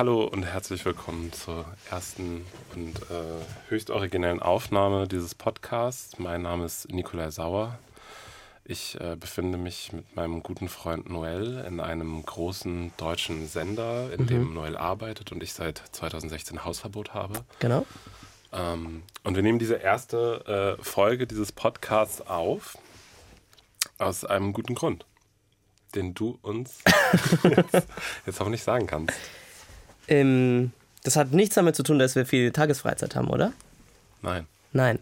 Hallo und herzlich willkommen zur ersten und äh, höchst originellen Aufnahme dieses Podcasts. Mein Name ist Nikolai Sauer. Ich äh, befinde mich mit meinem guten Freund Noel in einem großen deutschen Sender, in mhm. dem Noel arbeitet und ich seit 2016 Hausverbot habe. Genau. Ähm, und wir nehmen diese erste äh, Folge dieses Podcasts auf aus einem guten Grund, den du uns jetzt, jetzt nicht sagen kannst. Ähm, das hat nichts damit zu tun, dass wir viel Tagesfreizeit haben, oder? Nein. Nein.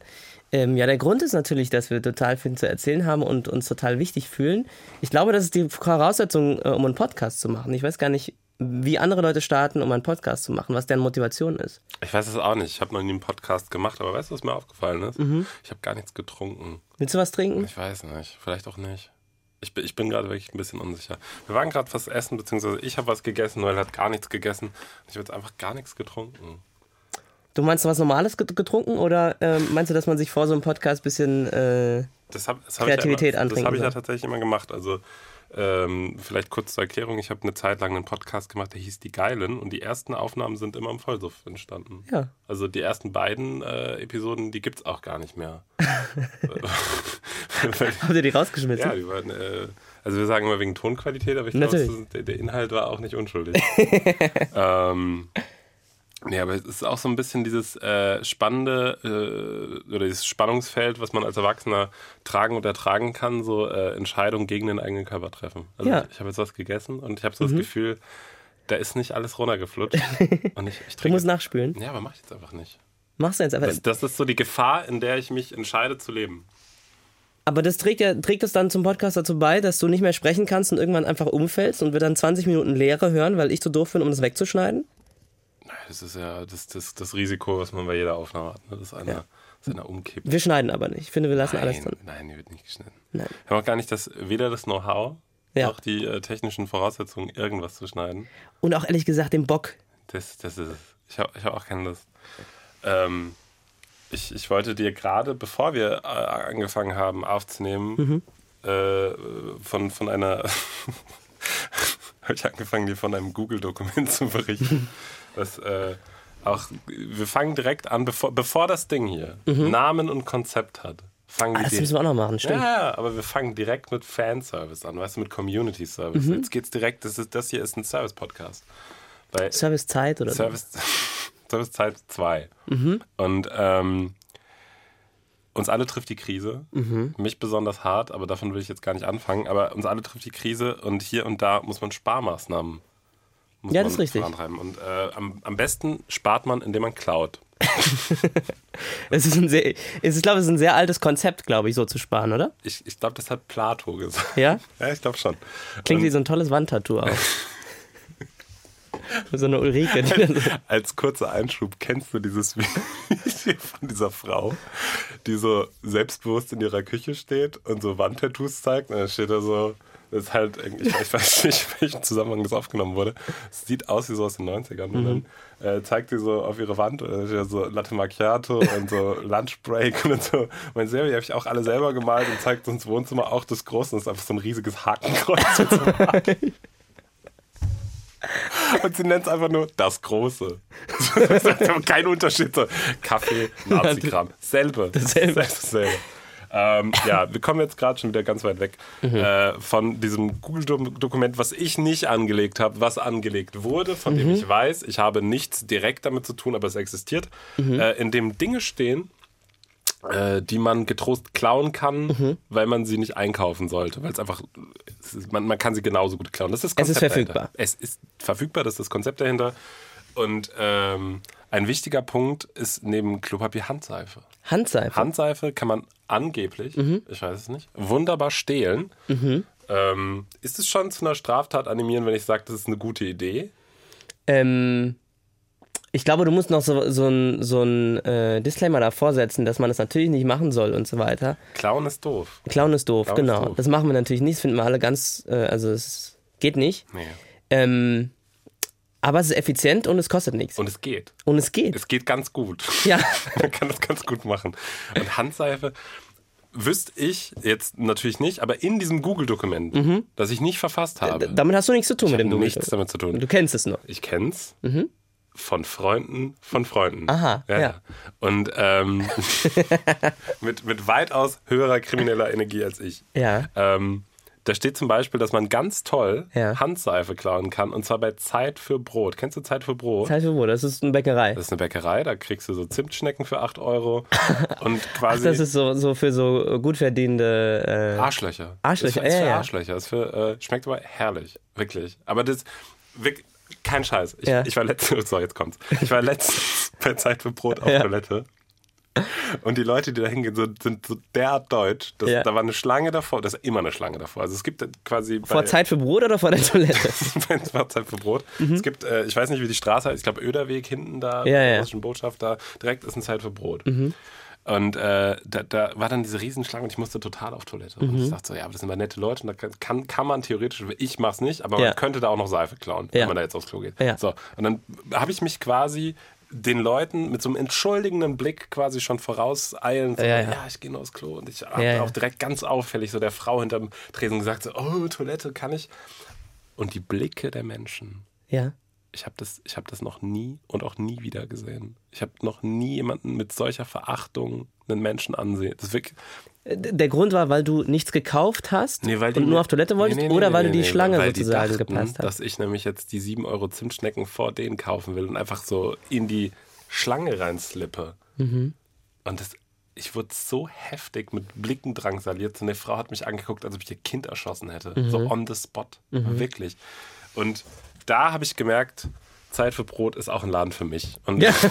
Ähm, ja, der Grund ist natürlich, dass wir total viel zu erzählen haben und uns total wichtig fühlen. Ich glaube, das ist die Voraussetzung, äh, um einen Podcast zu machen. Ich weiß gar nicht, wie andere Leute starten, um einen Podcast zu machen, was deren Motivation ist. Ich weiß es auch nicht. Ich habe noch nie einen Podcast gemacht, aber weißt du, was mir aufgefallen ist? Mhm. Ich habe gar nichts getrunken. Willst du was trinken? Ich weiß nicht. Vielleicht auch nicht. Ich bin, ich bin gerade wirklich ein bisschen unsicher. Wir waren gerade was essen, beziehungsweise ich habe was gegessen, Noel hat gar nichts gegessen. Ich habe jetzt einfach gar nichts getrunken. Du meinst du was Normales getrunken oder äh, meinst du, dass man sich vor so einem Podcast ein bisschen äh, das hab, das Kreativität ja antrinken Das habe ich ja tatsächlich immer gemacht. Also ähm, vielleicht kurz zur Erklärung, ich habe eine Zeit lang einen Podcast gemacht, der hieß Die Geilen und die ersten Aufnahmen sind immer im Vollsuff entstanden. Ja. Also die ersten beiden äh, Episoden, die gibt es auch gar nicht mehr. Habt ihr die rausgeschmissen? Ja, die waren, äh, also wir sagen immer wegen Tonqualität, aber ich glaube, der, der, Inhalt war auch nicht unschuldig. ähm, Nee, aber es ist auch so ein bisschen dieses äh, spannende äh, oder dieses Spannungsfeld, was man als Erwachsener tragen und ertragen kann, so äh, Entscheidungen gegen den eigenen Körper treffen. Also ja. ich, ich habe jetzt was gegessen und ich habe so mhm. das Gefühl, da ist nicht alles runtergeflutscht. und ich, ich du musst nachspülen. Ja, aber mach ich jetzt einfach nicht. Machst du jetzt einfach. Das, das ist so die Gefahr, in der ich mich entscheide zu leben. Aber das trägt ja, trägt das dann zum Podcast dazu bei, dass du nicht mehr sprechen kannst und irgendwann einfach umfällst und wir dann 20 Minuten Leere hören, weil ich zu doof bin, um das wegzuschneiden? Das ist ja das, das, das Risiko, was man bei jeder Aufnahme hat, ne? dass einer, ja. dass einer umkippt. Wir schneiden aber nicht. Ich finde, wir lassen nein, alles drin. Nein, die wird nicht geschnitten. Nein. Wir haben auch gar nicht das, weder das Know-how ja. noch die äh, technischen Voraussetzungen, irgendwas zu schneiden. Und auch ehrlich gesagt den Bock. Das, das ist es. Ich habe ich hab auch keine Lust. Ähm, ich, ich wollte dir gerade, bevor wir äh, angefangen haben aufzunehmen, mhm. äh, von, von einer habe ich angefangen, dir von einem Google-Dokument zu berichten. das äh, auch, wir fangen direkt an, bevor, bevor das Ding hier mhm. Namen und Konzept hat. Fangen ah, das müssen wir auch noch machen, stimmt. Ja, aber wir fangen direkt mit Fanservice an, weißt du, mit Community Service. Mhm. Jetzt geht's direkt, das, ist, das hier ist ein Service-Podcast. Service Zeit oder Service, Service Zeit 2. Mhm. Und ähm, uns alle trifft die Krise. Mhm. Mich besonders hart, aber davon will ich jetzt gar nicht anfangen. Aber uns alle trifft die Krise und hier und da muss man Sparmaßnahmen muss ja, das ist richtig. Vorantreiben. Und äh, am, am besten spart man, indem man klaut. es ist ein sehr, ich glaube, es ist ein sehr altes Konzept, glaube ich, so zu sparen, oder? Ich, ich glaube, das hat Plato gesagt. Ja? Ja, ich glaube schon. Klingt wie so ein tolles Wandtattoo auch. so eine Ulrike. Als, als kurzer Einschub, kennst du dieses Video von dieser Frau, die so selbstbewusst in ihrer Küche steht und so Wandtattoos zeigt? Und dann steht da so, das ist halt, ich, ich weiß nicht, in welchem Zusammenhang das aufgenommen wurde. Es sieht aus wie so aus den 90ern. Mhm. Und dann äh, zeigt sie so auf ihre Wand äh, so Latte Macchiato und so Lunch Break und so. Mein selber, die habe ich auch alle selber gemalt und zeigt uns Wohnzimmer auch das Große. Das ist einfach so ein riesiges Hakenkreuz. Und sie nennt es einfach nur das Große. Das ist kein Unterschied. So Kaffee, Nazi-Kram. Selbe. Dasselbe. Dasselbe. Ähm, ja, wir kommen jetzt gerade schon wieder ganz weit weg mhm. äh, von diesem Google-Dokument, was ich nicht angelegt habe, was angelegt wurde, von mhm. dem ich weiß, ich habe nichts direkt damit zu tun, aber es existiert, mhm. äh, in dem Dinge stehen, äh, die man getrost klauen kann, mhm. weil man sie nicht einkaufen sollte, weil es einfach, ist, man, man kann sie genauso gut klauen. Das ist das Konzept es ist verfügbar. Dahinter. Es ist verfügbar, das ist das Konzept dahinter. Und ähm, ein wichtiger Punkt ist neben Klopapier Handseife. Handseife? Handseife kann man angeblich, mhm. ich weiß es nicht, wunderbar stehlen. Mhm. Ähm, ist es schon zu einer Straftat animieren, wenn ich sage, das ist eine gute Idee? Ähm, ich glaube, du musst noch so, so ein, so ein äh, Disclaimer davor setzen, dass man das natürlich nicht machen soll und so weiter. Clown ist doof. Clown ist doof, Clown genau. Ist doof. Das machen wir natürlich nicht, das finden wir alle ganz, äh, also es geht nicht. Nee. Ähm, aber es ist effizient und es kostet nichts. Und es geht. Und es geht. Es geht ganz gut. Ja. Man kann das ganz gut machen. Und Handseife, wüsste ich jetzt natürlich nicht, aber in diesem Google-Dokument, das ich nicht verfasst habe, Damit hast du nichts zu tun mit dem Google. nichts damit zu tun. Du kennst es noch. Ich kenn's. Von Freunden, von Freunden. Aha, ja. Und ähm, mit, mit weitaus höherer krimineller Energie als ich. Ja. Ähm, da steht zum Beispiel, dass man ganz toll Ja. Handseife klauen kann und zwar bei Zeit für Brot. Kennst du Zeit für Brot? Zeit für wo? Das ist eine Bäckerei. Das ist eine Bäckerei, da kriegst du so Zimtschnecken für 8 Euro und Ach, quasi das ist so, so für so gut verdienende. Äh, Arschlöcher. Arschlöcher, ist ja, für ja. Arschlöcher. Ist für, äh, schmeckt aber herrlich, wirklich. Aber das, wirk- kein Scheiß. Ich, Ja. ich war letztens, so jetzt kommt's. Ich war letztens bei Zeit für Brot auf Ja. Toilette. Und die Leute, die da hingehen, so, sind so derart deutsch. Dass, Ja. Da war eine Schlange davor, das ist immer eine Schlange davor. Also es gibt quasi vor bei, Zeit für Brot oder vor der Toilette? bei Zeit für Brot. Es gibt, äh, ich weiß nicht, wie die Straße heißt, ich glaube Öderweg hinten da, Mhm. Ja, ja. russischen Botschaft da, direkt ist eine Zeit für Brot. Mhm. Und äh, da, da war dann diese Riesenschlange und ich musste total auf Toilette. Und Mhm. ich dachte so, ja, aber das sind immer nette Leute und da kann, kann, kann man theoretisch, ich mach's nicht, aber Ja. man könnte da auch noch Seife klauen, Ja. wenn man da jetzt aufs Klo geht. Ja. So, und dann habe ich mich quasi den Leuten mit so einem entschuldigenden Blick quasi schon vorauseilen. So, Ja, ja, ja. ich gehe nur aufs Klo. Und ich habe Ja, auch direkt ganz auffällig so der Frau hinterm Tresen gesagt, so, oh, Toilette kann ich. Und die Blicke der Menschen, ja. ich habe das, ich hab das noch nie und auch nie wieder gesehen. Ich habe noch nie jemanden mit solcher Verachtung einen Menschen ansehen. Das ist wirklich, Der Grund war, weil du nichts gekauft hast Nee, und nur auf Toilette wolltest Nee, nee, oder weil du die Schlange weil die sozusagen dachten, gepasst hast? dass ich nämlich jetzt die 7 Euro Zimtschnecken vor denen kaufen will und einfach so in die Schlange reinslippe. Mhm. Und das, ich wurde so heftig mit Blicken drangsaliert. So eine Frau hat mich angeguckt, als ob ich ihr Kind erschossen hätte. Mhm. So on the spot. Wirklich. Und da habe ich gemerkt, Zeit für Brot ist auch ein Laden für mich. Und Ja.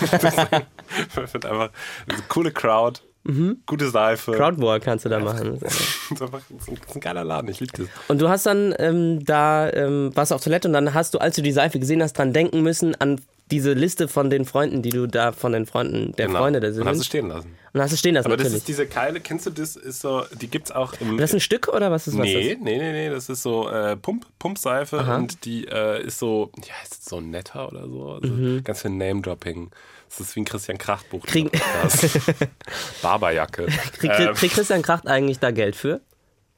ich finde einfach eine coole Crowd, gute Seife. Crowdwalk kannst du da machen. Das ist einfach das ist ein, das geiler Laden, ich liebe das. Und du hast dann ähm, da, ähm, warst auf Toilette und dann hast du, als du die Seife gesehen hast, dran denken müssen an diese Liste von den Freunden, die du da von den Freunden der Genau. Freunde da Und sind. hast es stehen lassen. Und hast du stehen lassen, Aber das natürlich. ist diese Keile, kennst du das? Ist so, die gibt's auch im. das ist ein Stück oder was ist was? nee, das? nee, nee, nee, das ist so äh, Pump, Pumpseife und die äh, ist so, ja, ist das so netter oder so. Also Ganz viel Name-Dropping. Das ist wie ein Christian Kracht-Buch. Kriegen- Barberjacke. Kriegt Ähm, krieg Christian Kracht eigentlich da Geld für?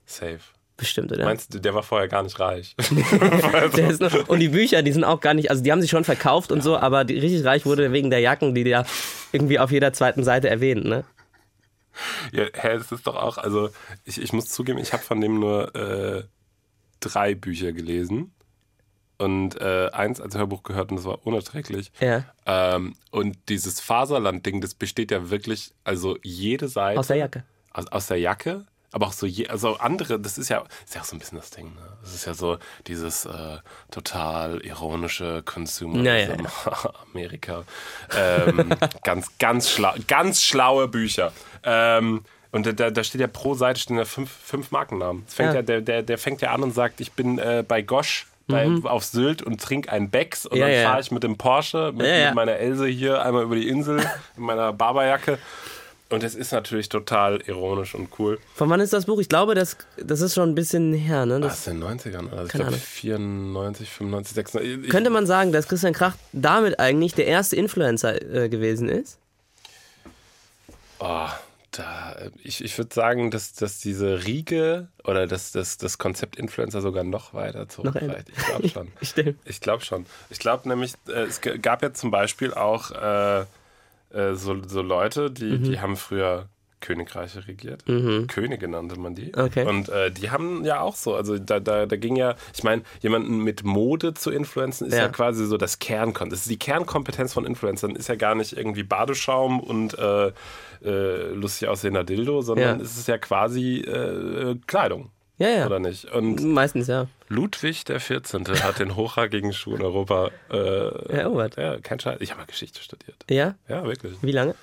safe. Bestimmt, oder? Meinst du, der war vorher gar nicht reich? Ist noch, und die Bücher, die sind auch gar nicht, also die haben sich schon verkauft und so, aber die, richtig reich wurde wegen der Jacken, die der irgendwie auf jeder zweiten Seite erwähnt, ne? Ja, hä, es ist doch auch, also ich, ich muss zugeben, ich habe von dem nur äh, drei Bücher gelesen und äh, eins als Hörbuch gehört und das war unerträglich. Ja. Ähm, und dieses Faserland-Ding, das besteht ja wirklich, also jede Seite. Aus der Jacke. Aus, aus der Jacke, aber auch so, je, also andere, das ist ja, ist ja auch so ein bisschen das Ding, ne? Das ist ja so dieses äh, total ironische Consumer Ja, ja, Amerika. Ähm, ganz, ganz, schlau, ganz schlaue Bücher. Ähm, und da- da, da steht ja pro Seite stehen ja fünf, fünf Markennamen. Das fängt Ja. ja. der, der, der fängt ja an und sagt, ich bin äh, bei Gosch. Bei, auf Sylt und trinke ein Becks und Mhm. Ja, dann fahre ich mit dem Porsche, mit, mit meiner Else hier einmal über die Insel in meiner Barberjacke. Und es ist natürlich total ironisch und cool. Von wann ist das Buch? Ich glaube, das, das ist schon ein bisschen her, ne? Das, den 90ern, also ich glaube Ahnung. 94, 95, 96. Ich, könnte man sagen, dass Christian Kracht damit eigentlich der erste Influencer äh, gewesen ist? oh, da, ich, ich würde sagen, dass, dass diese Riege oder dass, dass das Konzept Influencer sogar noch weiter zurückreicht. Ich glaube schon. Ich glaube schon. Ich glaube nämlich, äh, es gab ja zum Beispiel auch äh, äh, so, so Leute, die, Mhm. die haben früher Königreiche regiert. Könige nannte man die. Okay. Und äh, die haben ja auch so, also da, da, da ging ja, ich meine, jemanden mit Mode zu influenzen ist ja, Ja. quasi so das Kernkom. Das ist die Kernkompetenz von Influencern ist ja gar nicht irgendwie Badeschaum und äh, äh, lustig aussehender Dildo, sondern Ja. es ist ja quasi äh, Kleidung. Ja, ja. Oder nicht? Und Meistens, ja. Ludwig der 14. hat den hochrangigen Schuh in Europa. Äh, Erobert. ja, kein Scheiß. Ich habe mal Geschichte studiert. Ja? Ja, wirklich. Wie lange?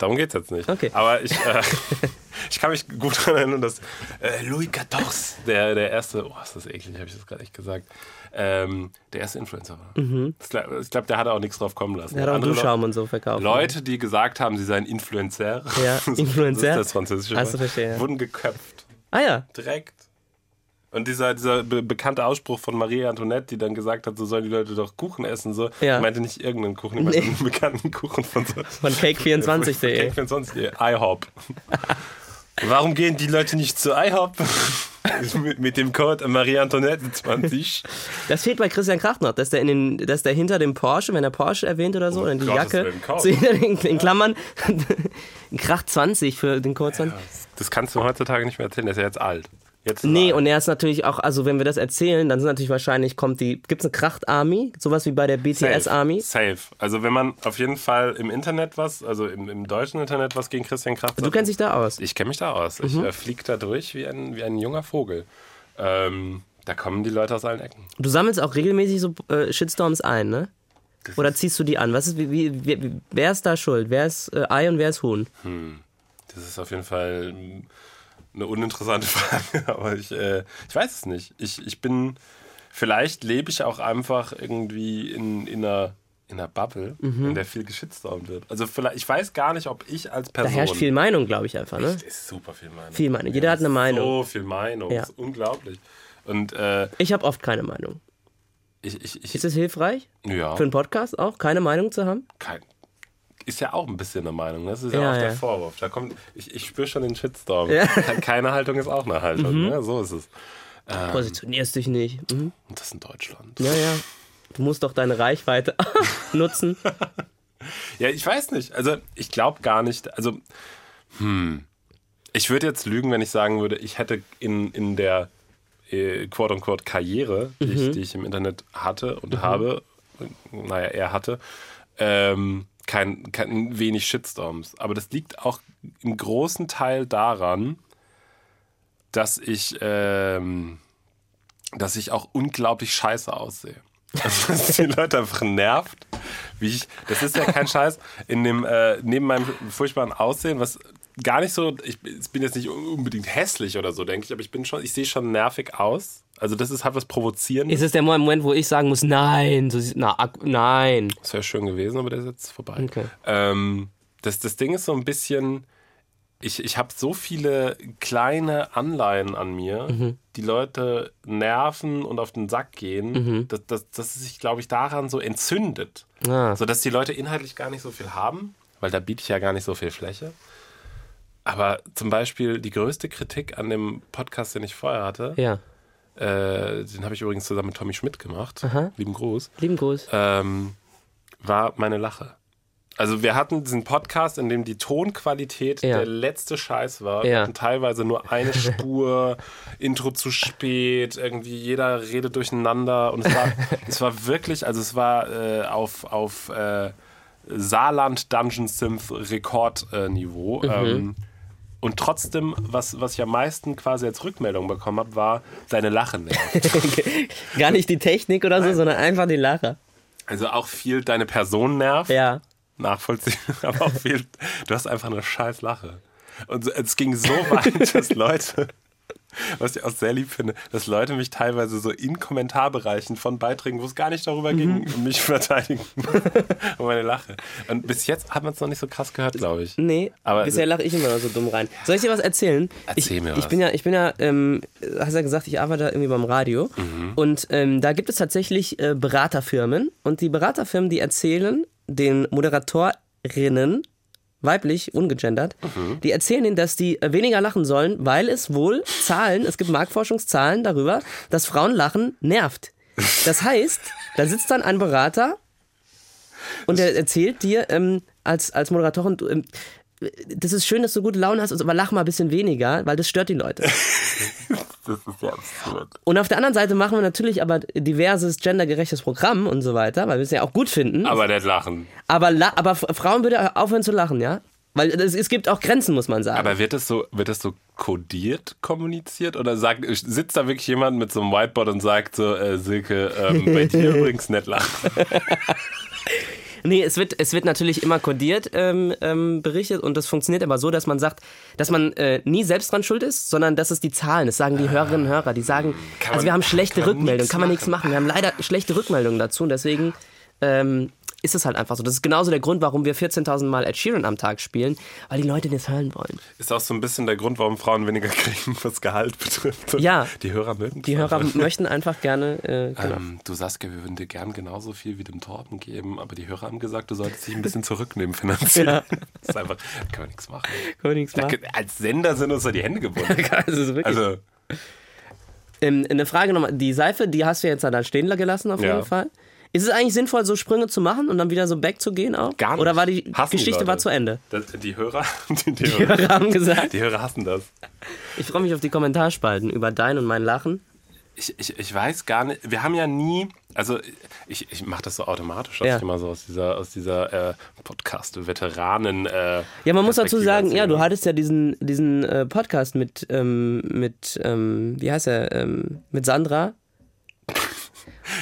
Darum geht es jetzt nicht. Okay. Aber ich, äh, ich kann mich gut daran erinnern, dass äh, Louis XIV, der, der erste, oh, ist das eklig, habe ich das gerade echt gesagt, ähm, der erste Influencer war. Ich glaube, glaub, der hat auch nichts drauf kommen lassen. Er hat auch Andere Duschschaum und so verkauft. Leute, die gesagt haben, sie seien Influencer, Ja, Influencer. das ist das französische so, Wort, verstehe, wurden geköpft. Ah ja. Direkt. Und dieser, dieser be bekannte Ausspruch von Marie Antoinette, die dann gesagt hat, so sollen die Leute doch Kuchen essen, so, Ja. meinte nicht irgendeinen Kuchen, die meinte Nee. einen bekannten Kuchen von so. Von cake24.de. Cake24.de. IHOP. Warum gehen die Leute nicht zu IHOP? mit, mit dem Code Marie Antoinette 20. Das fehlt bei Christian Kracht noch, dass der, in den, dass der hinter dem Porsche, wenn er Porsche erwähnt oder so, Um oder die Gottes Jacke, so hinter den in Klammern, Kracht 20 für den Code 20. Das kannst du heutzutage nicht mehr erzählen, der ist ja jetzt alt. Jetzt Nee, und er ist natürlich auch, also wenn wir das erzählen, dann sind natürlich wahrscheinlich, kommt die, gibt's eine Kracht-Army, sowas wie bei der BTS-Army? Safe. Also wenn man auf jeden Fall im Internet was, also im, im deutschen Internet was gegen Christian Kracht Du sagt, kennst dich da aus. Ich kenne mich da aus. Ich äh, fliege da durch wie ein, wie ein junger Vogel. Ähm, da kommen die Leute aus allen Ecken. Du sammelst auch regelmäßig so äh, Shitstorms ein, ne? Oder ziehst du die an? Was ist, wie, wie, wie, wer ist da schuld? Wer ist äh, Ei und wer ist Huhn? Das ist auf jeden Fall mm, eine uninteressante Frage, aber ich, äh, ich weiß es nicht. Ich, ich bin, vielleicht lebe ich auch einfach irgendwie in, in einer in einer Bubble, in der viel geschitstormt wird. Also vielleicht, ich weiß gar nicht, ob ich als Da Person. herrscht viel Meinung, glaube ich einfach, ne? Es ist super viel Meinung. Viel Meinung. Jeder hat eine Meinung. So viel Meinung. Ja. Das ist unglaublich. Und äh, Ich habe oft keine Meinung. ich, ich, ich Ist es hilfreich? ja, Für einen Podcast auch? Keine Meinung zu haben? kein, ist ja auch ein bisschen eine Meinung. ne? Das ist ja, Ja, auch ja. der Vorwurf. Da kommt, ich, ich spüre schon den Shitstorm. Ja. Mhm. Ke- Keine Haltung ist auch eine Haltung. Ne? So ist es. Positionierst dich nicht. Mhm. Und das in Deutschland. Ja, ja. Du musst doch deine Reichweite nutzen. Ja, ich weiß nicht. Also ich glaube gar nicht. Also, hm. Ich würde jetzt lügen, wenn ich sagen würde, ich hätte in, in der äh, quote-unquote Karriere, die, ich, die ich im Internet hatte und habe, naja, er hatte, ähm, kein, kein wenig Shitstorms. Aber das liegt auch im großen Teil daran, dass ich, ähm, dass ich auch unglaublich scheiße aussehe. Also, dass die Leute einfach nervt. Wie ich, das ist ja kein Scheiß. In dem, äh, neben meinem furchtbaren Aussehen, was gar nicht so, ich bin jetzt nicht unbedingt hässlich oder so, denke ich, aber ich bin schon, ich sehe schon nervig aus. Also das ist halt was Provozierendes. Ist es der Moment, wo ich sagen muss, nein, so, na, nein. Das wäre schön gewesen, aber der ist jetzt vorbei. Okay. Ähm, das, das Ding ist so ein bisschen, ich, ich habe so viele kleine Anleihen an mir, Mhm. die Leute nerven und auf den Sack gehen, Mhm. dass, dass, dass es sich, glaube ich, daran so entzündet. Ah. Sodass die Leute inhaltlich gar nicht so viel haben, weil da biete ich ja gar nicht so viel Fläche. Aber zum Beispiel die größte Kritik an dem Podcast, den ich vorher hatte, Ja. Äh, den habe ich übrigens zusammen mit Tommy Schmidt gemacht. Aha. Lieben Gruß Lieben Gruß. ähm, war meine Lache. Also wir hatten diesen Podcast, in dem die Tonqualität Ja. der letzte Scheiß war. Ja. Hatten teilweise nur eine Spur, Intro zu spät, irgendwie jeder redet durcheinander und es war, es war wirklich, also es war äh, auf, auf äh, Saarland Dungeon Synth Rekordniveau. Mhm. Ähm, und trotzdem, was, was ich am meisten quasi als Rückmeldung bekommen habe, war deine Lache nervt. Gar nicht die Technik oder so, sondern einfach die Lache. Also auch viel deine Person nervt. Ja. nachvollziehen, aber auch viel, du hast einfach eine scheiß Lache. Und es ging so weit, dass Leute, was ich auch sehr lieb finde, dass Leute mich teilweise so in Kommentarbereichen von Beiträgen, wo es gar nicht darüber ging, mich verteidigen und meine Lache. Und bis jetzt hat man es noch nicht so krass gehört, glaube ich. Nee, Aber- bisher lache ich immer so dumm rein. Soll ich dir was erzählen? Erzähl ich, mir ich was. bin ja, ich bin ja, ähm, hast ja gesagt, ich arbeite irgendwie beim Radio Mhm. und ähm, da gibt es tatsächlich äh, Beraterfirmen und die Beraterfirmen, die erzählen den Moderatorinnen weiblich, ungegendert, Mhm. die erzählen ihnen, dass die äh, weniger lachen sollen, weil es wohl Zahlen, es gibt Marktforschungszahlen darüber, dass Frauen lachen nervt. Das heißt, da sitzt dann ein Berater und der erzählt dir ähm, als, als Moderatorin, du, ähm, das ist schön, dass du gute Laune hast, aber lach mal ein bisschen weniger, weil das stört die Leute. Das ist ja absurd. Und auf der anderen Seite machen wir natürlich aber diverses gendergerechtes Programm und so weiter, weil wir es ja auch gut finden. Aber nicht lachen. Aber, la aber Frauen würde aufhören zu lachen, ja? Weil es, es gibt auch Grenzen, muss man sagen. Aber wird das so, wird das so kodiert kommuniziert? Oder sagt, sitzt da wirklich jemand mit so einem Whiteboard und sagt so, äh, Silke, ähm, bei dir übrigens nicht lachen? Nee, es wird, es wird natürlich immer kodiert ähm, ähm, berichtet und das funktioniert aber so, dass man sagt, dass man äh, nie selbst dran schuld ist, sondern dass es die Zahlen, das sagen die Hörerinnen und Hörer, die sagen, also man- wir haben schlechte Rückmeldungen, kann man nichts machen. machen. Wir haben leider schlechte Rückmeldungen dazu und deswegen ähm, ist es halt einfach so. Das ist genauso der Grund, warum wir 14.000 Mal Ed Sheeran am Tag spielen, weil die Leute das hören wollen. Ist auch so ein bisschen der Grund, warum Frauen weniger kriegen, was Gehalt betrifft. Ja. Die Hörer mögen Die Hörer möchten einfach gerne, äh, genau. Ähm, du Saskia, wir würden dir gern genauso viel wie dem Torben geben, aber die Hörer haben gesagt, du solltest dich ein bisschen zurücknehmen finanziell. Ja. Das ist einfach, können wir nichts machen. Können wir nichts machen. als Sender sind uns da die Hände gebunden. Also, so wirklich. Also, Ähm, eine Frage nochmal. Die Seife, die hast du jetzt da stehen gelassen auf Ja. jeden Fall. Ist es eigentlich sinnvoll, so Sprünge zu machen und dann wieder so back zu gehen auch? Gar nicht. Oder war die Hassen die Geschichte war zu Ende? das, die Hörer, die, die, Die Hörer, Hörer haben gesagt. die Hörer hassen das. Ich freue mich auf die Kommentarspalten über dein und mein Lachen. Ich, ich, ich weiß gar nicht, wir haben ja nie, also ich, ich mache das so automatisch, dass Ja. ich immer so aus dieser, aus dieser äh, Podcast-Veteranen. Äh, Ja, man muss dazu sagen, ja, du hattest ja diesen, diesen äh, Podcast mit, ähm, mit ähm, wie heißt er, ähm, mit Sandra.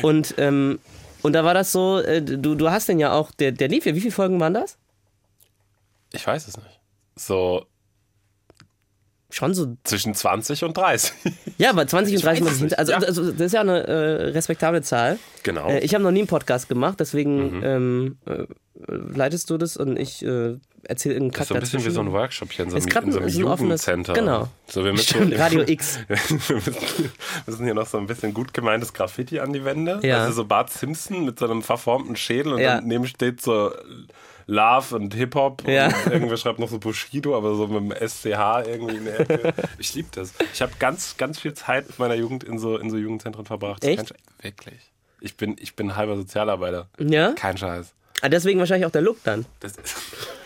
Und, ähm, und da war das so, äh, du, du hast den ja auch, der, der lief ja, wie viele Folgen waren das? Ich weiß es nicht. So Schon so, zwischen 20 und 30. ja, aber 20 und 30 weiß Mal hinter, also, ja. also das ist ja eine äh, respektable Zahl. genau. Äh, ich habe noch nie einen Podcast gemacht, deswegen Mhm. ähm, äh, leitest du das und ich äh, erzähle das Kack ist so ein bisschen wie so ein Workshop hier in so Ist einem, grad in so ein- einem ist ein offenes- Jugendcenter. genau. So, wir müssen, Stimmt, Radio X. wir müssen, müssen hier noch so ein bisschen gut gemeintes Graffiti an die Wände. Ja. Also so Bart Simpson mit so einem verformten Schädel und Ja. daneben steht so Love und Hip-Hop Ja. und irgendwer schreibt noch so Bushido, aber so mit dem SCH irgendwie in der Ecke. Ich liebe das. Ich habe ganz, ganz viel Zeit mit meiner Jugend in so, in so Jugendzentren verbracht. Ist Echt? Wirklich. Ich bin, ich bin halber Sozialarbeiter. Ja? Kein Scheiß. Ah, deswegen wahrscheinlich auch der Look dann. Das ist,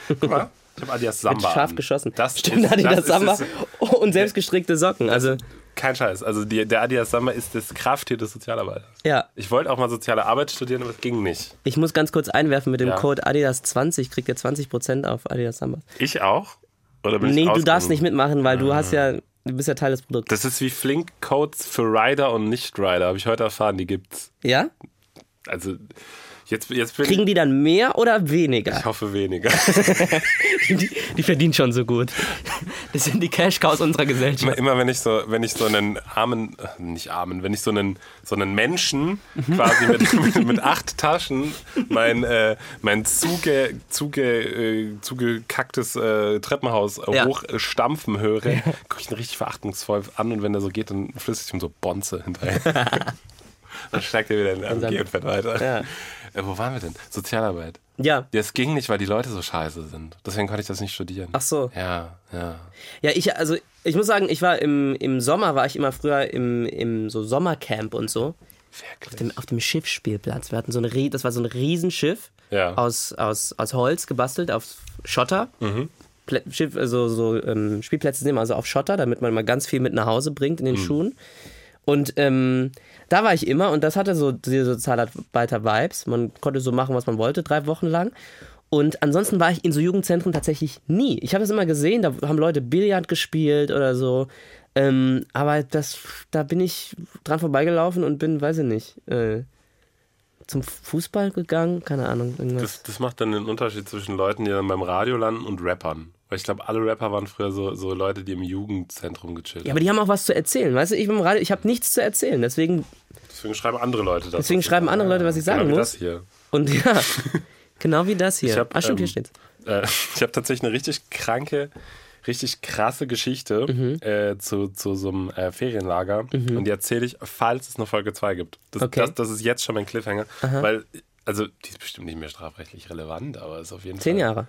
guck mal, ich habe Adidas Samba. Mit scharf an. geschossen. Das Stimmt, ist, Adidas das Samba Ist, und selbstgestrickte Socken. Also, kein Scheiß. Also die, der Adidas Samba ist das Krafttier des Sozialarbeiters. ja. Ich wollte auch mal soziale Arbeit studieren, aber es ging nicht. Ich muss ganz kurz einwerfen, mit dem Ja. Code Adidas20 kriegt ihr 20% auf Adidas Samba. Ich auch? Oder bin ich Nee, du ausgenommen? darfst nicht mitmachen, weil du hast ja, du bist ja Teil des Produkts. Das ist wie Flink-Codes für Rider und Nicht-Rider, habe ich heute erfahren, die gibt's. Ja? Also jetzt, jetzt Kriegen die dann mehr oder weniger? ich hoffe weniger. Die, die verdienen schon so gut. Das sind die Cash-Cows unserer immer, Gesellschaft. immer wenn ich so, wenn ich so einen armen, äh, nicht armen, wenn ich so einen, so einen Menschen Mhm. quasi mit, mit, mit acht Taschen mein, äh, mein zuge, zuge, äh, zugekacktes äh, Treppenhaus äh, Ja. hochstampfen höre, gucke ich ihn richtig verachtungsvoll an und wenn er so geht, dann flüssig ich ihm so Bonze hinterher. dann steigt er wieder in den AMG und fährt weiter. Ja. Äh, wo waren wir denn? Sozialarbeit. Ja. Es ging nicht, weil die Leute so scheiße sind. Deswegen konnte ich das nicht studieren. Ach so. Ja, ja. Ja, ich, also, ich muss sagen, ich war im, im Sommer, war ich immer früher im, im so Sommercamp und so. Wirklich. Dem, auf dem Schiffsspielplatz. Wir hatten so Rie- das war so ein Riesenschiff Ja. aus, aus, aus Holz gebastelt auf Schotter. Plä- Schiff, also so ähm, Spielplätze nehmen, also auf Schotter, damit man mal ganz viel mit nach Hause bringt in den Schuhen. Und ähm, da war ich immer und das hatte so diese Sozialarbeiter-Vibes. Man konnte so machen, was man wollte, drei Wochen lang. Und ansonsten war ich in so Jugendzentren tatsächlich nie. Ich habe es immer gesehen, da haben Leute Billard gespielt oder so. Ähm, aber das, da bin ich dran vorbeigelaufen und bin, weiß ich nicht, äh, zum Fußball gegangen, keine Ahnung, irgendwas. Das, das macht dann den Unterschied zwischen Leuten, die dann beim Radio landen und Rappern. Weil ich glaube, alle Rapper waren früher so, so Leute, die im Jugendzentrum gechillt Ja, haben. aber die haben auch was zu erzählen, weißt du? Ich bin ich habe nichts zu erzählen, deswegen Deswegen schreiben andere Leute das. Deswegen schreiben andere Leute, was ich sagen genau wie muss. das hier. und ja, genau wie das hier. Ich hab, ah, stimmt, ähm, hier steht's. Äh, ich habe tatsächlich eine richtig kranke, richtig krasse Geschichte Mhm. äh, zu, zu so einem äh, Ferienlager. Und die erzähle ich, falls es eine Folge 2 gibt. Das, Okay. das, das ist jetzt schon mein Cliffhanger. Weil, also, die ist bestimmt nicht mehr strafrechtlich relevant, aber ist auf jeden Zehn Fall. Jahre.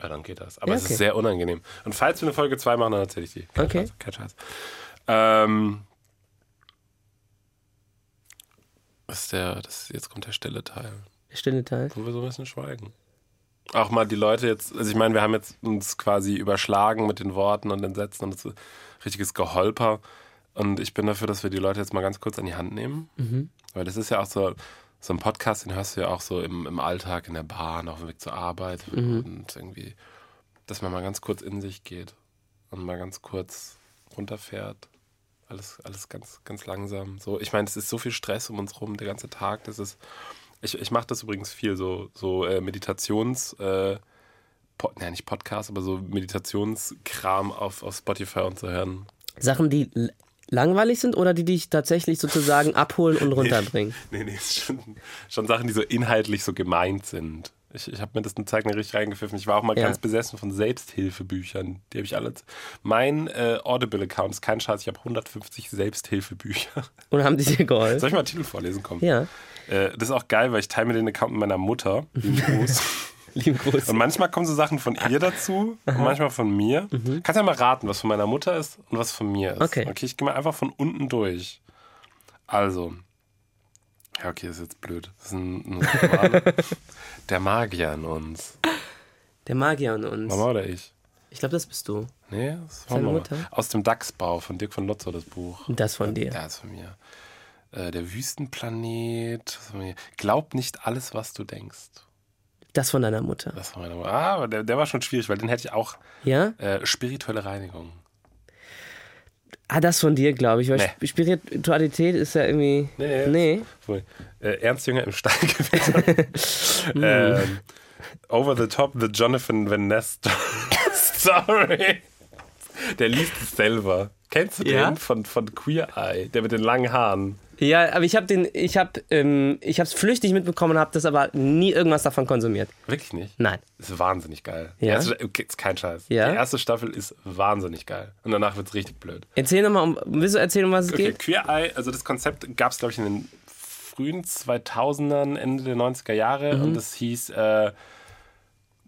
Ja, dann geht das. Aber Ja, es okay. ist sehr unangenehm. Und falls wir eine Folge 2 machen, dann erzähle ich die. Kein Okay. Scheiß. Kein Scheiß. Ähm, das ist der, das, jetzt kommt der stille Teil, Der stille Teil. wo wir so ein bisschen schweigen. Auch mal die Leute jetzt, also ich meine, wir haben jetzt uns quasi überschlagen mit den Worten und den Sätzen und es ist richtiges Geholper. Und ich bin dafür, dass wir die Leute jetzt mal ganz kurz an die Hand nehmen. Weil das ist ja auch so, so ein Podcast, den hörst du ja auch so im, im Alltag, in der Bahn, auf dem Weg zur Arbeit und irgendwie, dass man mal ganz kurz in sich geht und mal ganz kurz runterfährt. Alles, alles ganz, ganz langsam. So, ich meine, es ist so viel Stress um uns rum, der ganze Tag. Das ist, ich, ich mache das übrigens viel, so, so äh, Meditations, äh, po, nein, nicht Podcast, aber so Meditationskram auf, auf Spotify und so hören. Sachen, die langweilig sind oder die dich tatsächlich sozusagen abholen und runterbringen? Nee, nee, ist schon, schon Sachen, die so inhaltlich so gemeint sind. Ich, ich habe mir das eine Zeit lang richtig reingepfiffen. Ich war auch mal Ja. ganz besessen von Selbsthilfebüchern. Die habe ich alle. Mein äh, Audible-Account ist kein Scheiß. Ich habe 150 Selbsthilfebücher. Und haben die dir geholfen? Soll ich mal einen Titel vorlesen? Komm. Ja. Äh, das ist auch geil, weil ich teile mir den Account mit meiner Mutter. Lieben Gruß. Lieben Gruß. Und manchmal kommen so Sachen von ihr dazu und manchmal von mir. Kannst ja mal raten, was von meiner Mutter ist und was von mir ist. Mhm. Okay. Okay, ich gehe mal einfach von unten durch. Also. Ja, okay, ist jetzt blöd. Das ist ein, ein. Der Magier in uns. Der Magier in uns. Mama oder ich? Ich glaube, das bist du. Nee, das war Mama. Mutter? Aus dem Dachsbau von Dirk von Lotzer, das Buch. Das von dir. Ist von mir. Äh, der Wüstenplanet. Glaub nicht alles, was du denkst. Das von deiner Mutter. Das war meine Mutter. Ah, aber der, der war schon schwierig, weil den hätte ich auch. Ja? Äh, spirituelle Reinigung. Ah, das von dir, glaube ich. Weil Nee. Spiritualität ist ja irgendwie. Nee, Nee. Äh, Ernst Jünger im Steingewitter. ähm, over the Top, The Jonathan Van Ness Story. Der liest es selber. Kennst du Ja? den von, von Queer Eye? Der mit den langen Haaren. Ja, aber ich habe den, ich habe, ähm, ich habe es flüchtig mitbekommen, habe das aber nie irgendwas davon konsumiert. Wirklich nicht? Nein. Ist wahnsinnig geil. Ja? erste, ist kein Scheiß. Ja? Die erste Staffel ist wahnsinnig geil. Und danach wird es richtig blöd. Erzähl nochmal, um, willst du erzählen, um was es Okay, geht? Queer Eye, also das Konzept gab es, glaube ich, in den frühen 2000ern, Ende der 90er Jahre. Mhm. Und das hieß äh,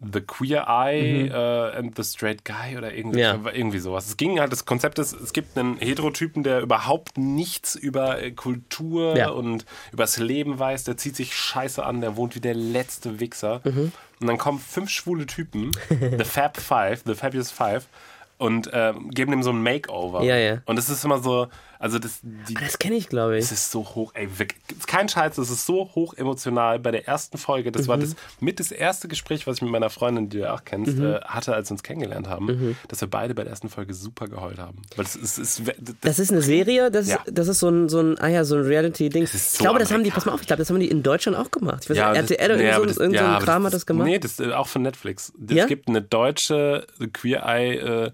The Queer Eye Mhm. äh, and the Straight Guy oder irgendwie, Ja. irgendwie sowas. Es ging halt, das Konzept ist, es gibt einen Heterotypen, der überhaupt nichts über äh, Kultur Ja. und übers Leben weiß. Der zieht sich scheiße an, der wohnt wie der letzte Wichser. Mhm. Und dann kommen fünf schwule Typen, The Fab Five, The Fabulous Five, und ähm, geben dem so ein Makeover. Ja, ja. Und es ist immer so, also das, die, Das kenne ich, glaube ich. es ist so hoch, ey, ist kein Scheiß, es ist so hoch emotional bei der ersten Folge. Das war Mhm. das mit das erste Gespräch, was ich mit meiner Freundin, die du ja auch kennst, Mhm. äh, hatte, als wir uns kennengelernt haben, dass wir beide bei der ersten Folge super geheult haben. Weil es ist, ist, das, Das ist eine Serie, das, Ja. das ist so ein, so ein, ah ja, so ein Reality-Ding. ist Ich so glaube, das haben die, pass mal auf, ich glaube, das haben die in Deutschland auch gemacht. Ich weiß nicht, RTL oder nee, irgend so, irgend so ja, Kram hat das gemacht. Nee, das ist auch von Netflix. Es Ja? gibt eine deutsche Queer Eye äh,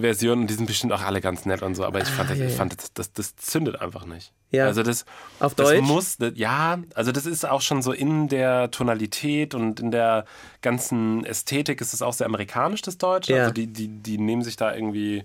Version und die sind bestimmt auch alle ganz nett und so, aber ich fand, das, Ah, ja, ich fand das, das, das zündet einfach nicht. Ja. Also das, Auf das Deutsch? muss, das, ja, also das ist auch schon so in der Tonalität und in der ganzen Ästhetik ist es auch sehr amerikanisch, das Deutsche. Ja. Also die, die, die nehmen sich da irgendwie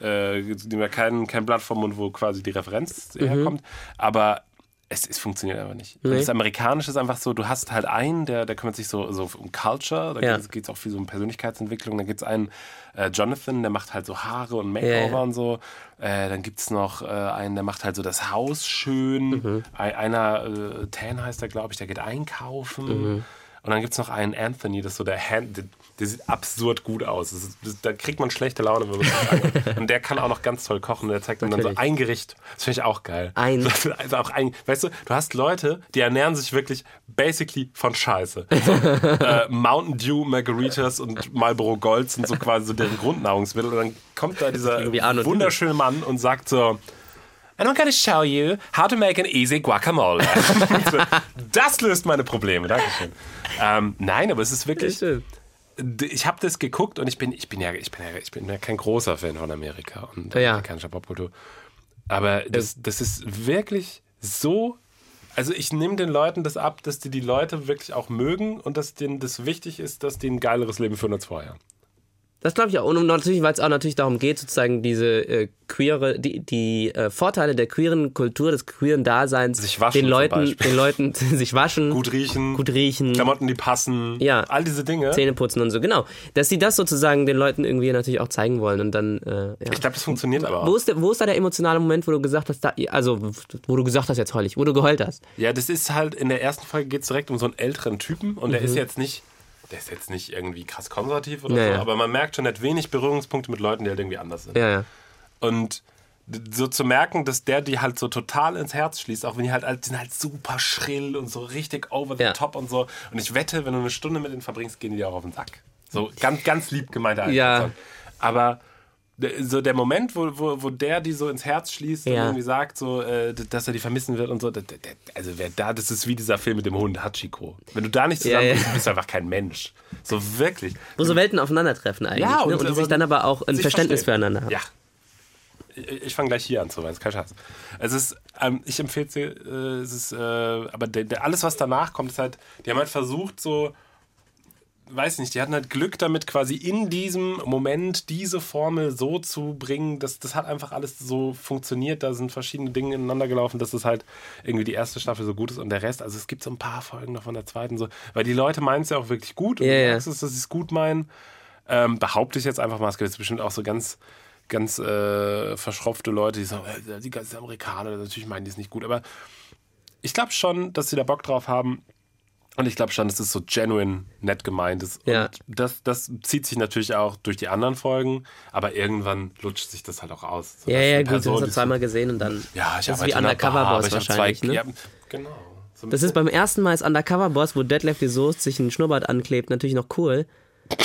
äh, die nehmen ja kein, kein Blatt vom Mund, wo quasi die Referenz Mhm. herkommt. Aber es, es funktioniert einfach nicht. Nee. Das Amerikanische ist einfach so, du hast halt einen, der, der kümmert sich so, so um Culture, da Ja. geht es auch viel so um Persönlichkeitsentwicklung. Dann gibt es einen äh, Jonathan, der macht halt so Haare und Makeover ja. und so. Äh, dann gibt es noch äh, einen, der macht halt so das Haus schön. Mhm. Ein, einer, äh, Tan heißt der, glaube ich, der geht einkaufen. Mhm. Und dann gibt es noch einen Anthony, das ist so der Hand, der, sieht absurd gut aus. Das ist, das, da kriegt man schlechte Laune, wenn man das anguckt. Und der kann auch noch ganz toll kochen. Der zeigt dann, dann so Natürlich. ein Gericht. Das finde ich auch geil. Ein. Also auch ein, weißt du, du hast Leute, die ernähren sich wirklich basically von Scheiße. So, äh, Mountain Dew, Margaritas und Marlboro Gold sind so quasi so deren Grundnahrungsmittel. Und dann kommt da dieser wunderschöne Mann und sagt so, And I'm gonna show you how to make an easy guacamole. das löst meine Probleme, Dankeschön. Ähm, nein, aber es ist wirklich. Ich habe das geguckt und ich bin, ich bin ja, ich bin ja, ich bin ja kein großer Fan von Amerika und Ja. amerikanischer Popkultur. Aber das, das ist wirklich so. Also ich nehme den Leuten das ab, dass die die Leute wirklich auch mögen und dass denen das wichtig ist, dass die ein geileres Leben führen als vorher. Das glaube ich auch. Und natürlich, weil es auch natürlich darum geht, sozusagen diese äh, queere, die, die äh, Vorteile der queeren Kultur, des queeren Daseins, Sich waschen den Leuten, den Leuten sich waschen, Gut riechen, gut riechen, Klamotten, die passen, Ja. all diese Dinge. Zähne putzen und so. Genau. Dass sie das sozusagen den Leuten irgendwie natürlich auch zeigen wollen und dann, äh, ja. Ich glaube, das funktioniert aber Wo auch. ist, der, wo ist da der emotionale Moment, wo du gesagt hast, da, also wo du gesagt hast jetzt heulig, wo du geheult hast? Ja, das ist halt, in der ersten Folge geht es direkt um so einen älteren Typen und Mhm. der ist jetzt nicht, der ist jetzt nicht irgendwie krass konservativ oder Ja, so, ja. aber man merkt schon, er hat wenig Berührungspunkte mit Leuten, die halt irgendwie anders sind. Ja, ja. Und so zu merken, dass der die halt so total ins Herz schließt, auch wenn die halt, die sind halt super schrill und so richtig over the Ja. top und so. Und ich wette, wenn du eine Stunde mit denen verbringst, gehen die dir auch auf den Sack. So ganz, ganz lieb gemeinte Ja. Aber so der Moment, wo, wo, wo der die so ins Herz schließt und Ja. irgendwie sagt, so, äh, dass er die vermissen wird und so, also wer da, das ist wie dieser Film mit dem Hund Hachiko. Wenn du da nicht Ja, zusammen ja. bist, bist du einfach kein Mensch. So wirklich. Wo so Welten aufeinandertreffen eigentlich. Ja, ne? und und die sich dann aber auch ein Verständnis verstehen. füreinander haben. Ja. ich, ich fange gleich hier an zu weinen, kein Scheiß. Es ist, ähm, ich empfehle äh, es ist, äh, aber der, der, alles, was danach kommt, ist halt, die haben halt versucht, so, weiß nicht, die hatten halt Glück damit, quasi in diesem Moment diese Formel so zu bringen, dass das hat einfach alles so funktioniert. Da sind verschiedene Dinge ineinander gelaufen, dass es halt irgendwie die erste Staffel so gut ist und der Rest, also es gibt so ein paar Folgen noch von der zweiten, so, weil die Leute meinen es ja auch wirklich gut und Ja, du ja. merkst es, dass sie es gut meinen. Ähm, behaupte ich jetzt einfach mal, es gibt jetzt bestimmt auch so ganz, ganz äh, verschropfte Leute, die sagen, die ganzen Amerikaner, natürlich meinen die es nicht gut, aber ich glaube schon, dass sie da Bock drauf haben. Und ich glaube schon, dass es so genuine nett gemeint ist. Ja. Und das, das zieht sich natürlich auch durch die anderen Folgen, aber irgendwann lutscht sich das halt auch aus. So, Ja, ja, gut, Person, du hast das zweimal gesehen und dann. Ja, ich ist wie Undercover Bar, Boss wahrscheinlich, zwei, ne? Ja, genau. So Das ist beim ersten Mal als Undercover Boss, wo Detlef die Soest sich einen Schnurrbart anklebt, natürlich noch cool.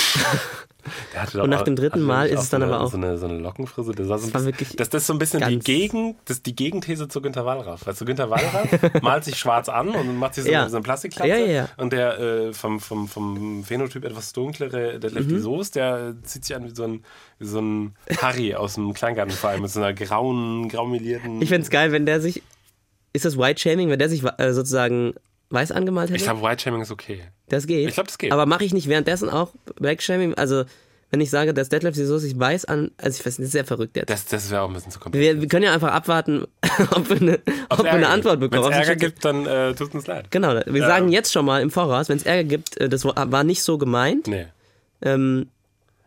Der Und nach dem dritten Mal ist es dann so eine, aber auch- So eine, so eine Lockenfrise. Das, war so ein war bisschen, das, das ist so ein bisschen die, ganz- Gegen, das die Gegenthese zu Günter Wallraff. Weißt du, Günter Wallraff malt sich schwarz an und macht sich so, Ja. eine, so eine Plastikklappe. Ja, ja. Und der äh, vom, vom, vom Phänotyp etwas dunklere, der Mhm. Lefty Soest, der äh, zieht sich an wie so ein, wie so ein Harry aus dem Kleingartenverein mit so einer grauen, graumelierten... Ich find's geil, wenn der sich. Ist das White Shaming, wenn der sich äh, sozusagen weiß angemalt hätte? Ich glaube, White Shaming ist okay. das geht. ich glaub, das geht. Aber mache ich nicht währenddessen auch Black Shaming? Also, wenn ich sage, dass Detlef die Soest sich weiß an. Also, ich weiß nicht, das ist sehr verrückt jetzt. Das, das wäre auch ein bisschen zu kompliziert. Wir, wir können ja einfach abwarten, ob wir eine, ob wir eine Antwort bekommen. Wenn es Ärger gibt, dann äh, tut uns leid. Genau, wir sagen jetzt schon mal im Voraus, wenn es Ärger gibt, äh, das war nicht so gemeint. Nee. Ähm,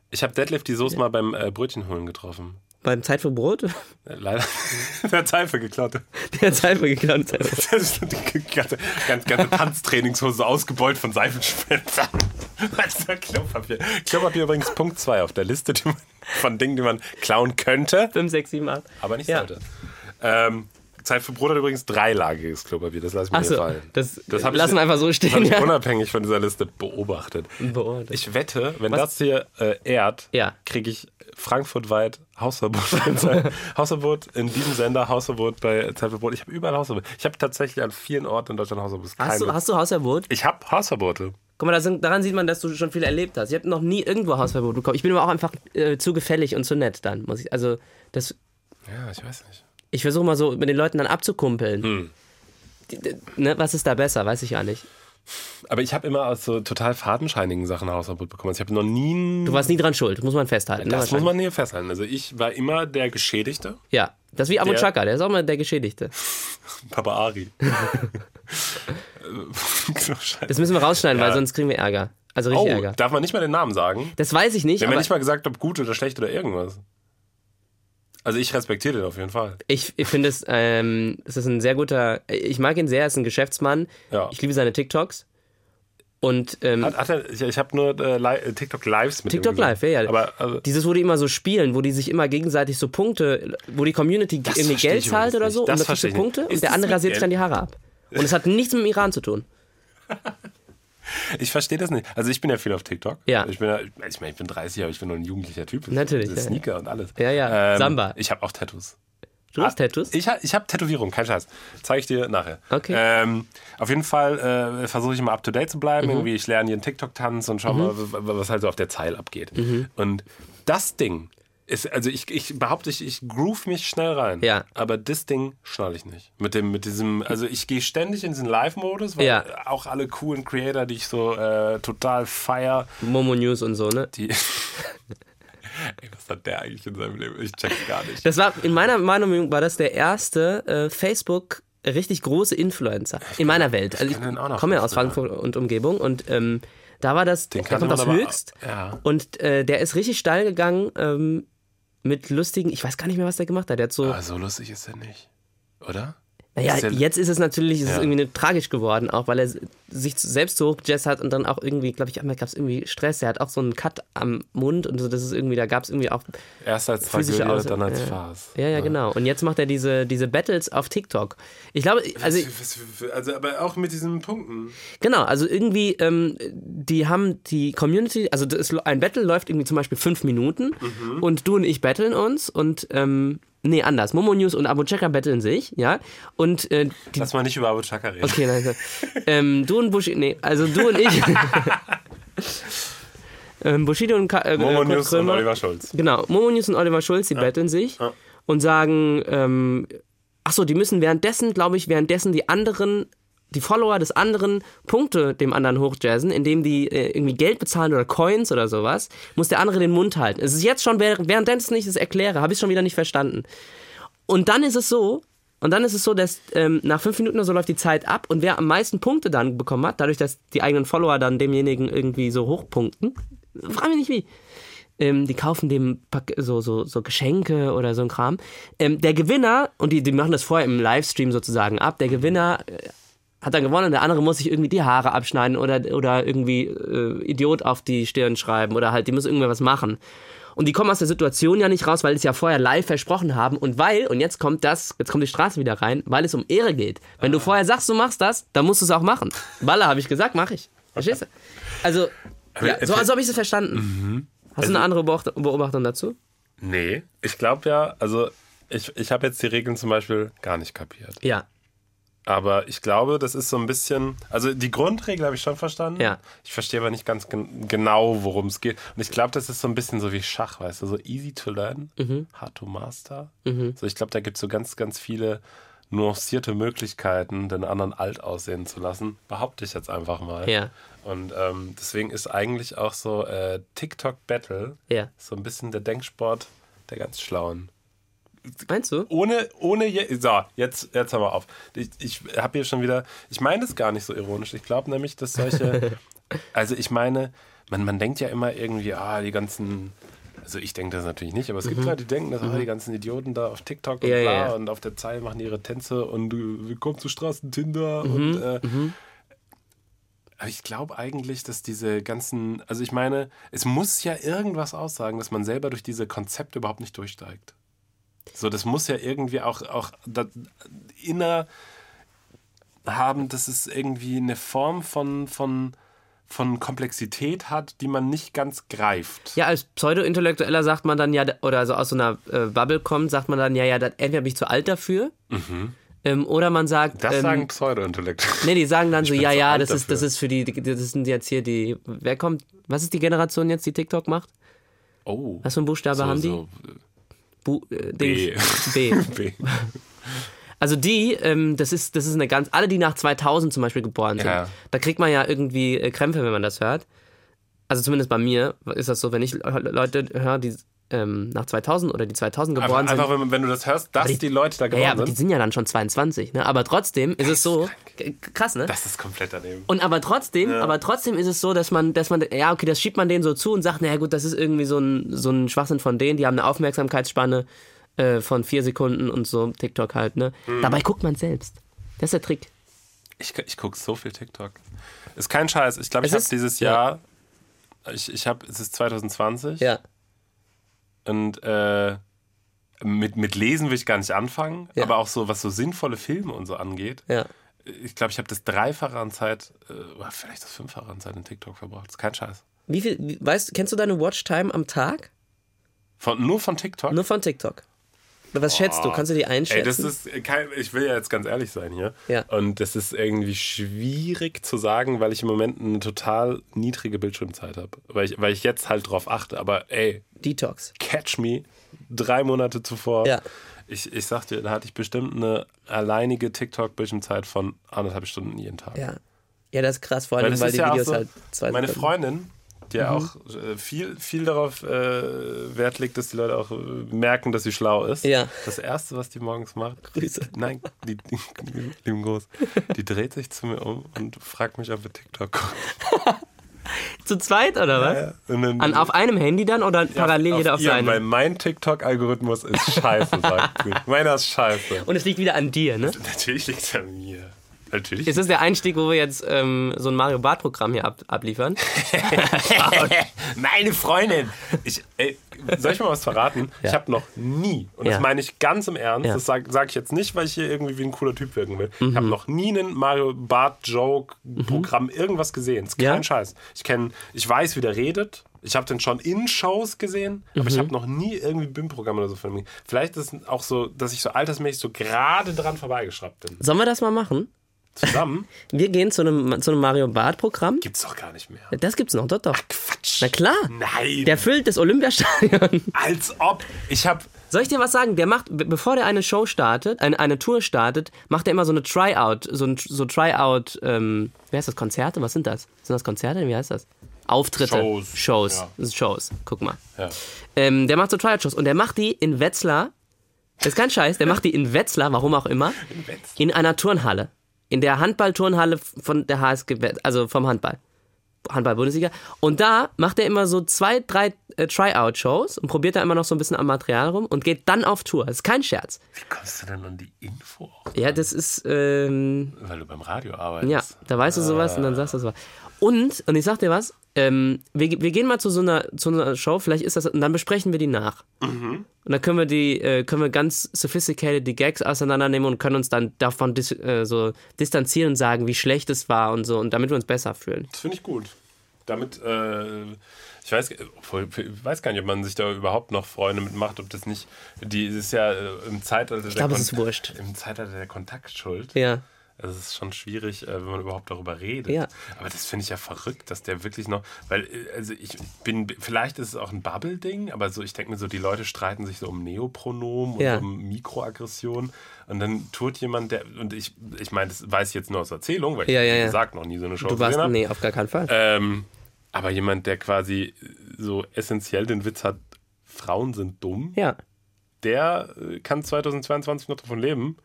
Ich habe Deadlift die Soße mal beim äh, Brötchen holen getroffen. Beim Zeit für Brot, Äh, Leider. Der hat Seife geklaut. der Zeit für geklaut. Zeit für- Das ist die ganze, ganze, ganze Tanztrainingshose ausgebeult von ist ja Klopapier. Klopapier übrigens Punkt 2 auf der Liste man, von Dingen, die man klauen könnte, 5, 6, 7, 8. aber nicht Ja. sollte. Ähm, Zeit für Brot hat übrigens dreilagiges Klopapier, das lasse ich mir Achso, fallen. das, Das ich- lassen wir einfach so Das habe stehen. ich Ja. unabhängig von dieser Liste beobachtet. Beobachtet. Ich wette, wenn Was? das hier äh, ehrt, Ja. kriege ich frankfurtweit Hausverbot. Hausverbot in diesem Sender, Hausverbot bei Zeit für Brot. Ich habe überall Hausverbot. Ich habe tatsächlich an vielen Orten in Deutschland Hausverbot. Hast du, hast du Hausverbot? ich habe Hausverbote. Guck mal, sind, daran sieht man, dass du schon viel erlebt hast. Ich habe noch nie irgendwo Hausverbot bekommen. Ich bin aber auch einfach äh, zu gefällig und zu nett dann, muss ich. Also, das, Ja, ich weiß nicht. ich versuche mal so mit den Leuten dann abzukumpeln. Hm. Die- die- Ne, was ist da besser? Weiß ich ja nicht. Aber ich habe immer aus so total fadenscheinigen Sachen Hausverbot bekommen. Also ich habe noch nie. Du warst nie dran schuld, muss man festhalten. ne, das muss man hier festhalten. Also ich war immer der Geschädigte. Ja, das ist wie Abu Der- Chaka, der ist auch mal der Geschädigte. Papa Ari. scheiße. Das müssen wir rausschneiden, Ja. weil sonst kriegen wir Ärger. Also richtig Oh, Ärger. darf man nicht mal den Namen sagen? Das weiß ich nicht, Wir haben ja nicht mal gesagt, ob gut oder schlecht oder irgendwas. Also ich respektiere den auf jeden Fall. ich, ich finde es, ähm, es ist ein sehr guter, ich mag ihn sehr, er ist ein Geschäftsmann. Ja. Ich liebe seine TikToks. Und ähm, Hat, hat er, ich ich habe nur äh, Li- äh, TikTok Lives mit TikTok. Live, ja, ja. Aber also, Dieses, wo die immer so spielen, wo die sich immer gegenseitig so Punkte, wo die Community irgendwie Geld zahlt oder so nicht. und Das dafür verstehe ich nicht. Punkte und der andere rasiert sich dann die Haare ab. Und es hat nichts mit dem Iran zu tun. Ich verstehe das nicht. Also ich bin ja viel auf TikTok. Ja. Ich bin ja, ich meine, ich bin 30, aber ich bin nur ein jugendlicher Typ. Natürlich, ja, Sneaker und alles. Ja, ja, Ähm, Samba. Ich habe auch Tattoos. Du hast Tattoos? Ich, ich habe Tätowierung, kein Scheiß. Zeige ich dir nachher. Okay. Ähm, auf jeden Fall äh, versuche ich immer up to date zu Mhm. bleiben. Irgendwie, ich lerne jeden TikTok-Tanz und schau mal, w- w- was halt so auf der Zeile abgeht. Mhm. Und das Ding ist, also ich, ich behaupte, ich, ich groove mich schnell rein. Ja. Aber das Ding schnalle ich nicht. Mit dem, mit diesem, also ich gehe ständig in diesen Live-Modus, weil Ja. auch alle coolen Creator, die ich so äh, total feier, Momo News und so, ne? die. Ey, was hat der eigentlich in seinem Leben? Ich check's gar nicht. Das war, in meiner Meinung war das der erste äh, Facebook richtig große Influencer in meiner Welt. Also ich noch komme ja aus Frankfurt und Umgebung und ähm, da war das, der kannte kommt aus aber- Höchst ja. und äh, der ist richtig steil gegangen ähm, mit lustigen, ich weiß gar nicht mehr, was der gemacht hat. Der hat so, Aber so lustig ist er nicht. Oder? naja, ist der- jetzt ist es natürlich, es ist Ja. irgendwie ne- tragisch geworden, auch weil er sich selbst so hochgejazzt hat und dann auch irgendwie, glaube ich, einmal gab es irgendwie Stress. Der hat auch so einen Cut am Mund und so, das ist irgendwie, da gab es irgendwie auch Erst als physische Tragödie, Aus dann als ja. Farce. Ja, ja, genau. Und jetzt macht er diese, diese Battles auf TikTok. Ich glaube, also also, aber auch mit diesen Punkten. genau, also irgendwie, ähm, die haben die Community, also das, ein Battle läuft irgendwie zum Beispiel fünf Minuten Mhm. und du und ich battlen uns und ähm, nee, anders. Momo News und Abu Chaka battlen sich, ja. Und äh, die Lass mal nicht über Abu Chaka reden. Okay, nein. nein. ähm, du und Bushido, nee, also du und ich. ähm, Bushido und Ka äh, Momo Kurt News und Krömer. Oliver Schulz. Genau, Momo News und Oliver Schulz, die battlen sich. Ja. und sagen, ähm, ach so, die müssen währenddessen, glaube ich, währenddessen die anderen, die Follower des anderen Punkte dem anderen hochjazzen, indem die äh, irgendwie Geld bezahlen oder Coins oder sowas, muss der andere den Mund halten. Es ist jetzt schon, während- währenddessen ich es erkläre, habe ich es schon wieder nicht verstanden. Und dann ist es so, und dann ist es so, dass ähm, nach fünf Minuten oder so läuft die Zeit ab und wer am meisten Punkte dann bekommen hat, dadurch, dass die eigenen Follower dann demjenigen irgendwie so hochpunkten, frag mich nicht wie, ähm, die kaufen dem so, so, so Geschenke oder so ein Kram. Ähm, der Gewinner, und die, die machen das vorher im Livestream sozusagen ab, der Gewinner äh, hat dann gewonnen und der andere muss sich irgendwie die Haare abschneiden oder, oder irgendwie äh, Idiot auf die Stirn schreiben oder halt, die müssen irgendwas machen. Und die kommen aus der Situation ja nicht raus, weil sie es ja vorher live versprochen haben und weil, und jetzt kommt das, jetzt kommt die Straße wieder rein, weil es um Ehre geht. Wenn du vorher sagst, du machst das, dann musst du es auch machen. Baller, habe ich gesagt, mache ich. Verstehst du? Also, ja, so also habe ich es verstanden. Hast du eine andere Beobacht- Beobachtung dazu? Nee, ich glaube ja, also ich, ich habe jetzt die Regeln zum Beispiel gar nicht kapiert. Ja. Aber ich glaube, das ist so ein bisschen. Also die Grundregel habe ich schon verstanden. Ja. Ich verstehe aber nicht ganz gen genau, worum es geht. Und ich glaube, das ist so ein bisschen so wie Schach, weißt du, so easy to learn, Mhm. hard to master. So, ich glaube, da gibt es so ganz, ganz viele nuancierte Möglichkeiten, den anderen alt aussehen zu lassen. Behaupte ich jetzt einfach mal. Ja. Und ähm, deswegen ist eigentlich auch so äh, TikTok Battle Ja. so ein bisschen der Denksport der ganz Schlauen. Meinst du? Ohne, ohne, je, so, jetzt, jetzt haben wir auf. Ich, ich habe hier schon wieder, ich meine das gar nicht so ironisch. Ich glaube nämlich, dass solche, also ich meine, man, man denkt ja immer irgendwie, ah, die ganzen, also ich denke das natürlich nicht, aber es gibt Leute, die denken, dass ah, die ganzen Idioten da auf TikTok und Mhm. Ja, bla ja. und auf der Zeit machen ihre Tänze und willkommen zu Straßentinder Mhm. und äh, aber ich glaube eigentlich, dass diese ganzen, also ich meine, es muss ja irgendwas aussagen, dass man selber durch diese Konzepte überhaupt nicht durchsteigt. So, das muss ja irgendwie auch, auch da, inner haben, dass es irgendwie eine Form von, von, von Komplexität hat, die man nicht ganz greift. Ja, als Pseudo-Intellektueller sagt man dann ja, oder also aus so einer äh, Bubble kommt, sagt man dann ja, ja, das, entweder bin ich zu alt dafür, ähm, oder man sagt, Mhm. Das ähm, sagen Pseudo-Intellektuelle. nee, die sagen dann so, bin ja, ja, das ist, das ist für die, das sind jetzt hier die, wer kommt, was ist die Generation jetzt, die TikTok macht? Oh. Was für einen Buchstabe haben die? so, Bu äh, B. B. B. Also die, ähm, das ist, das ist eine ganz, alle, die nach 2000 zum Beispiel geboren sind, Ja. da kriegt man ja irgendwie äh, Krämpfe, wenn man das hört. Also zumindest bei mir ist das so, wenn ich Le- Leute höre, die ähm, nach 2000 oder die 2000 Einfach, geboren sind. einfach wenn, wenn du das hörst, dass die, die- Leute da ja, geworden ja, aber die sind. sind ja dann schon 22, ne? Aber trotzdem ist es so, krass, ne? Das ist komplett daneben. Und aber trotzdem, aber trotzdem ist es so, dass man, dass man, ja, okay, das schiebt man denen so zu und sagt, naja gut, das ist irgendwie so ein, so ein Schwachsinn von denen, die haben eine Aufmerksamkeitsspanne äh, von vier Sekunden und so, TikTok halt, ne? Mhm. Dabei guckt man selbst. Das ist der Trick. Ich, ich gucke so viel TikTok. Ist kein Scheiß. Ich glaube, ich habe dieses ja. Jahr, ich, ich habe, es ist 2020 Ja. Und äh, mit, mit Lesen will ich gar nicht anfangen, Ja. aber auch so, was so sinnvolle Filme und so angeht. Ja. Ich glaube, ich habe das Dreifache an Zeit, äh, vielleicht das Fünffache an Zeit in TikTok verbracht. Ist kein Scheiß. Wie viel, weißt, kennst du deine Watchtime am Tag? Von, nur von TikTok? Nur von TikTok. Was schätzt du? Kannst du die einschätzen? Ey, das ist kein, ich will ja jetzt ganz ehrlich sein hier. Ja. Und das ist irgendwie schwierig zu sagen, weil ich im Moment eine total niedrige Bildschirmzeit habe. Weil ich, weil ich jetzt halt drauf achte. Aber ey, Detox. Catch Me drei Monate zuvor. Ja. Ich, ich sag dir, da hatte ich bestimmt eine alleinige TikTok-Bildschirmzeit von anderthalb Stunden jeden Tag. Ja. Ja, das ist krass, vor Weil allem, weil ist die ja Videos so, halt zwei meine Freundin, die ja auch äh, viel, viel darauf äh, Wert legt, dass die Leute auch äh, merken, dass sie schlau ist. Ja. Das Erste, was die morgens macht, Grüße. nein, die, die, lieben Gruß, die dreht sich zu mir um und fragt mich, ob wir TikTok gucken. Zu zweit oder was? Ja, und dann- An, auf einem Handy dann oder parallel jeder auf ihr, Weil seinem? mein TikTok-Algorithmus ist scheiße, sagt sie. Meiner ist scheiße. Und es liegt wieder an dir, ne? Natürlich liegt es an mir. Natürlich. Ist das der Einstieg, wo wir jetzt ähm, so ein Mario Bart-Programm hier ab, abliefern? Meine Freundin. Ich, ey, soll ich mal was verraten? Ich habe noch nie, und Ja. das meine ich ganz im Ernst, Ja. das sage sag ich jetzt nicht, weil ich hier irgendwie wie ein cooler Typ wirken will. Ich Mhm. habe noch nie einen Mario Bart Joke Programm irgendwas gesehen. Das ist kein Ja? Scheiß. Ich kenne, ich weiß, wie der redet. Ich habe den schon in Shows gesehen, aber Mhm. ich habe noch nie irgendwie BIM-Programm oder so von ihm. Vielleicht ist es auch so, dass ich so altersmäßig so gerade dran vorbeigeschraubt bin. Sollen wir das mal machen? Zusammen Wir gehen zu einem, zu einem Mario Bart-Programm. gibt's doch gar nicht mehr. Das gibt's noch, doch, doch. Quatsch. Na klar. Nein. Der füllt das Olympiastadion. Als ob. Ich habe Soll ich dir was sagen? Der macht, be- bevor der eine Show startet, eine, eine Tour startet, macht er immer so eine Tryout, so ein so Tryout, ähm, wie heißt das, Konzerte? Was sind das? Sind das Konzerte? Wie heißt das? Auftritte. Shows. Shows. Ja. Shows. Guck mal. Ja. Ähm, der macht so Tryout-Shows und der macht die in Wetzlar. Das ist kein Scheiß, der macht die in Wetzlar, warum auch immer, in einer Turnhalle. In der Handball-Turnhalle von der HSG, also vom Handball. Handball-Bundesliga. Und da macht er immer so zwei, drei äh, Tryout-Shows und probiert da immer noch so ein bisschen am Material rum und geht dann auf Tour. Das ist kein Scherz. Wie kommst du denn an die Info? auch? Ja, das ist, ähm, Weil du beim Radio arbeitest. ja, da weißt du sowas und dann sagst du sowas. Und, und ich sag dir was, ähm, wir, wir gehen mal zu so, einer, zu einer Show, vielleicht ist das, und dann besprechen wir die nach. Und dann können wir die, äh, können wir ganz sophisticated die Gags auseinandernehmen und können uns dann davon dis, äh, so distanzieren und sagen, wie schlecht es war und so, und damit wir uns besser fühlen. Das finde ich gut. Damit, äh, ich weiß, ich weiß gar nicht, ob man sich da überhaupt noch Freunde mitmacht, ob das nicht, die das ist ja äh, im Zeitalter, ich glaube, es ist wurscht. Im Zeitalter der Kontaktschuld. Ja. Also es ist schon schwierig, äh, wenn man überhaupt darüber redet. Ja. Aber das finde ich ja verrückt, dass der wirklich noch, weil, äh, also ich bin, vielleicht ist es auch ein Bubble-Ding, aber so, ich denke mir so, die Leute streiten sich so um Neopronomen und Ja. um Mikroaggression und dann tut jemand, der, und ich, ich meine, das weiß ich jetzt nur aus Erzählung, weil Ja, ich, ja, wie ja. gesagt, noch nie so eine Show Du warst, nee, auf gar keinen Fall. Ähm, aber jemand, der quasi so essentiell den Witz hat, Frauen sind dumm, Ja. der äh, kann 2022 noch davon leben.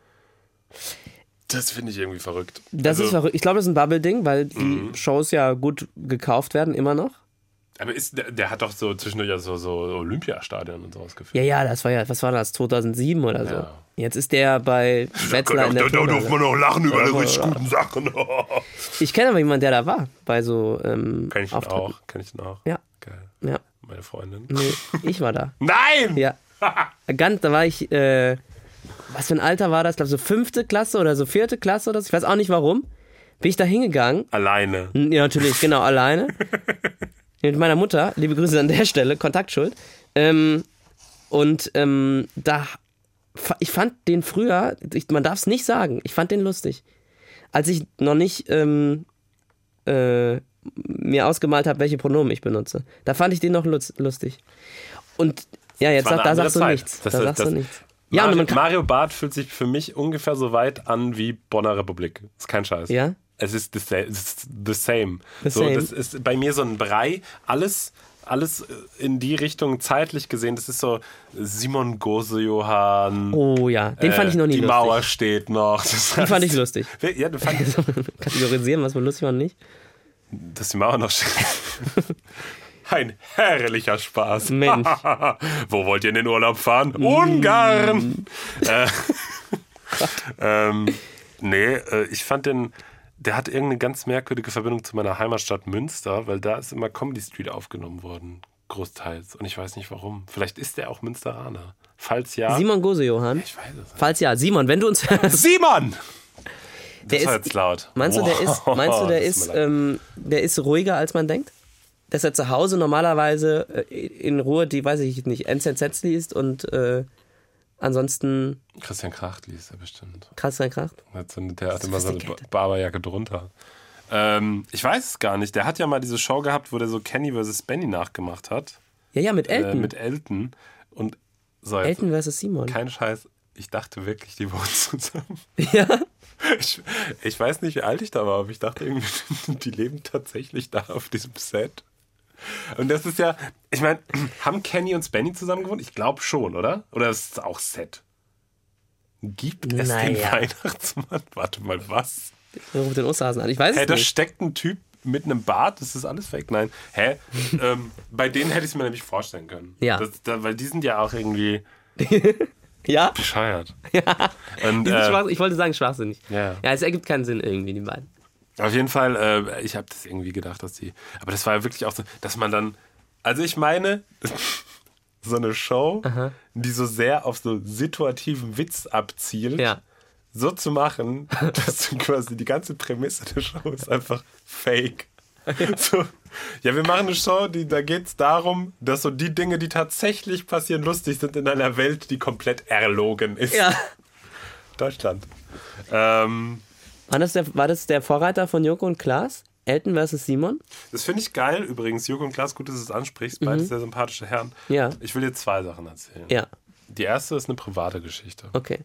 Das finde ich irgendwie verrückt. Das Also, ist verrückt. Ich glaube, das ist ein Bubble-Ding, weil die Shows ja gut gekauft werden, immer noch. Aber ist, der, der hat doch so zwischendurch ja so, so Olympiastadion und sowas gefühlt. Ja, ja, das war ja, was war das, 2007 oder so. Ja. Jetzt ist der bei Wetzlar in der Turnhalle. noch lachen über die richtig guten Sachen. Ich kenne aber jemanden, der da war, bei so ähm, Kenn ich den Auftritten. auch. Kenn ich den auch. Ja, Geil. ja. Meine Freundin. Nee, ich war da. Nein! Ja. Ganz, da war ich, äh, was für ein Alter war das? Ich glaube, so fünfte Klasse oder so vierte Klasse oder so. Ich weiß auch nicht warum. Bin ich da hingegangen. Alleine. Ja, natürlich, genau, alleine. Mit meiner Mutter, liebe Grüße an der Stelle, Kontaktschuld. Ähm, und ähm, da, ich fand den früher, ich, man darf es nicht sagen, ich fand den lustig. Als ich noch nicht ähm, äh, mir ausgemalt habe, welche Pronomen ich benutze. Da fand ich den noch lustig. Und ja, jetzt sag, da sagst du Zeit. nichts. Das- da sagst das- du nichts. Ja, Mario, man Mario Barth fühlt sich für mich ungefähr so weit an wie Bonner Republik. Ist kein Scheiß. Ja? Es ist the the same. The so, same. Das ist bei mir so ein Brei. Alles, alles in die Richtung zeitlich gesehen. Das ist so Simon Gose-Johann. oh ja, den fand ich noch nie Die lustig. Mauer steht noch. Das Den fand ich lustig. Ja, du fand Kategorisieren, was war lustig und nicht. dass die Mauer noch steht. Ein herrlicher Spaß. Mensch. Wo wollt ihr in den Urlaub fahren? Mm. Ungarn! äh, ähm, nee, äh, ich fand den, der hat irgendeine ganz merkwürdige Verbindung zu meiner Heimatstadt Münster, weil da ist immer Comedy Street aufgenommen worden, großteils. Und ich weiß nicht warum. Vielleicht ist der auch Münsteraner. Falls ja. Simon Gose, Johann. ich weiß es nicht. Falls ja, Simon, wenn du uns hörst. Simon! Das Der ist- jetzt laut. Meinst du, der ist, meinst du, der ist, ähm, der ist ruhiger, als man denkt? Dass er zu Hause normalerweise äh, in Ruhe die, weiß ich nicht, NZZ liest und äh, ansonsten Christian Kracht liest er bestimmt. sein Kracht? Der hat immer so eine Sophisticated. Barberjacke drunter. Ähm, ich weiß es gar nicht. Der hat ja mal diese Show gehabt, wo der so Kenny vs. Benny nachgemacht hat. Ja, ja, mit Äh, Elton. mit Elton. Und so jetzt, Elton versus Simon. kein Scheiß. Ich dachte wirklich, die wohnen zusammen. Ja, Ich, ich weiß nicht, wie alt ich da war, aber ich dachte irgendwie, die leben tatsächlich da auf diesem Set. Und das ist ja, ich meine, haben Kenny und Benny zusammen gewohnt? Ich glaube schon, oder? Oder ist es auch Set? Gibt es den Naja. Weihnachtsmann? Warte mal, was? er ruft den Osterhasen an. Ich weiß Hä, es da nicht. steckt ein Typ mit einem Bart, das ist alles fake. Nein. Hä? ähm, bei denen hätte ich es mir nämlich vorstellen können. Ja. Das, da, weil die sind ja auch irgendwie Ja? bescheuert. Ja. Und, äh, ich wollte sagen schwachsinnig. Ja. ja, es ergibt keinen Sinn irgendwie, die beiden. Auf jeden Fall, äh, ich habe das irgendwie gedacht, dass die. Aber das war ja wirklich auch so, dass man dann. Also ich meine, so eine Show, die so sehr auf so situativen Witz abzielt. Ja. so zu machen, dass du quasi die ganze Prämisse der Show ist einfach fake. So, ja, wir machen eine Show, die, da geht es darum, dass so die Dinge, die tatsächlich passieren, lustig sind in einer Welt, die komplett erlogen ist. Ja. Deutschland. Ähm, War das, der, war das der Vorreiter von Joko und Klaas? Elton versus Simon? das finde ich geil übrigens. Joko und Klaas, gut, dass du es ansprichst. Beides sehr sympathische Herren. Ja. Ich will dir zwei Sachen erzählen. Ja. Die erste ist eine private Geschichte. Okay.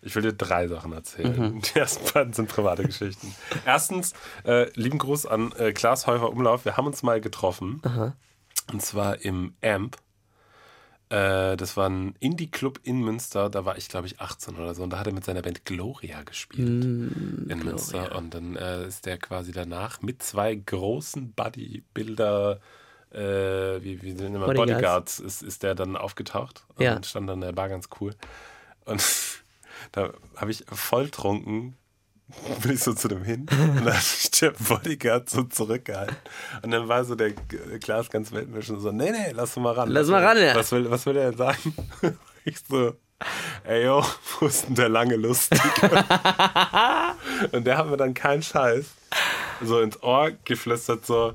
Ich will dir drei Sachen erzählen. Mhm. Die ersten beiden sind private Geschichten. Erstens, äh, lieben Gruß an äh, Klaas Häufer Umlauf. Wir haben uns mal getroffen. Und zwar im Amp. Äh, das war ein Indie-Club in Münster. Da war ich, glaube ich, 18 oder so. Und da hat er mit seiner Band Gloria gespielt Mm, in Münster. Und dann äh, ist der quasi danach mit zwei großen Bodybuilder, äh, wie, wie sind immer Bodyguards. Bodyguards, ist, ist der dann aufgetaucht und Ja. stand dann der Bar ganz cool. Und da habe ich voll trunken. Bin ich so zu dem hin und dann hat sich der Bodyguard so zurückgehalten. Und dann war so der Glas ganz weltmisch und so: Nee, nee, lass mal ran. Lass mal will- ran, ja. Was will, was will er denn sagen? Ich so: Ey, yo, wo ist denn der lange Lustige? Und der hat mir dann keinen Scheiß so ins Ohr geflüstert, so,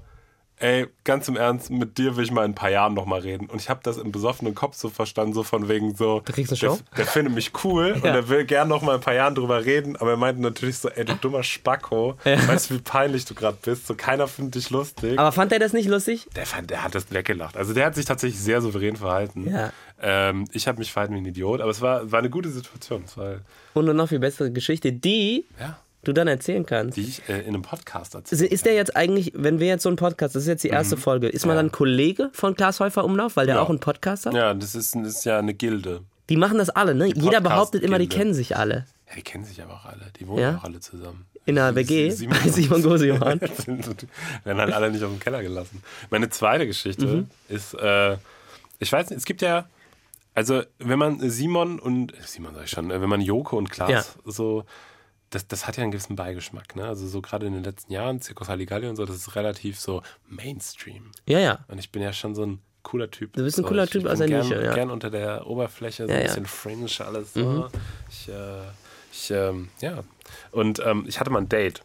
ey, ganz im Ernst, mit dir will ich mal in ein paar Jahren nochmal reden. Und ich habe das im besoffenen Kopf so verstanden, so von wegen so, Du kriegst eine der, Show? der findet mich cool und Ja. er will gern noch mal ein paar Jahren drüber reden, aber er meinte natürlich so, ey, du dummer Spacko, weißt du, wie peinlich du gerade bist, so keiner findet dich lustig. Aber fand er das nicht lustig? Der, fand, der hat das weggelacht. Also der hat sich tatsächlich sehr souverän verhalten. Ja. Ähm, ich habe mich verhalten wie ein Idiot, aber es war, war eine gute Situation. Es war, Und noch viel bessere Geschichte, die ja, du dann erzählen kannst. die ich äh, in einem Podcast erzählt Also Ist der jetzt eigentlich, wenn wir jetzt so einen Podcast, das ist jetzt die erste Folge, ist man Mhm. Ja. dann Kollege von Klaas Häufer Umlauf, weil der Ja. auch einen Podcast hat? Ja, das ist, das ist ja eine Gilde. Die machen das alle, ne? Jeder behauptet immer, die kennen sich alle. Ja, die kennen sich aber auch alle. Die wohnen Ja? auch alle zusammen. In einer WG, Simon- Simon Gosejohann. werden halt alle nicht auf den Keller gelassen. Meine zweite Geschichte Mhm. ist, äh, ich weiß nicht, es gibt ja, also wenn man Simon und, Simon sag ich schon, äh, wenn man Joko und Klaas Ja. so, das, das hat ja einen gewissen Beigeschmack, ne? Also so gerade in den letzten Jahren, Zirkus Halligalli und so, das ist relativ so Mainstream. Ja, ja. Und ich bin ja schon so ein cooler Typ. Du bist ein so, cooler Typ ich aus der gern, Nische, ja. gern unter der Oberfläche, so Ja, ein ja. bisschen fringe, alles so. Ich, äh, ich, ähm, ja. Und ähm, ich hatte mal ein Date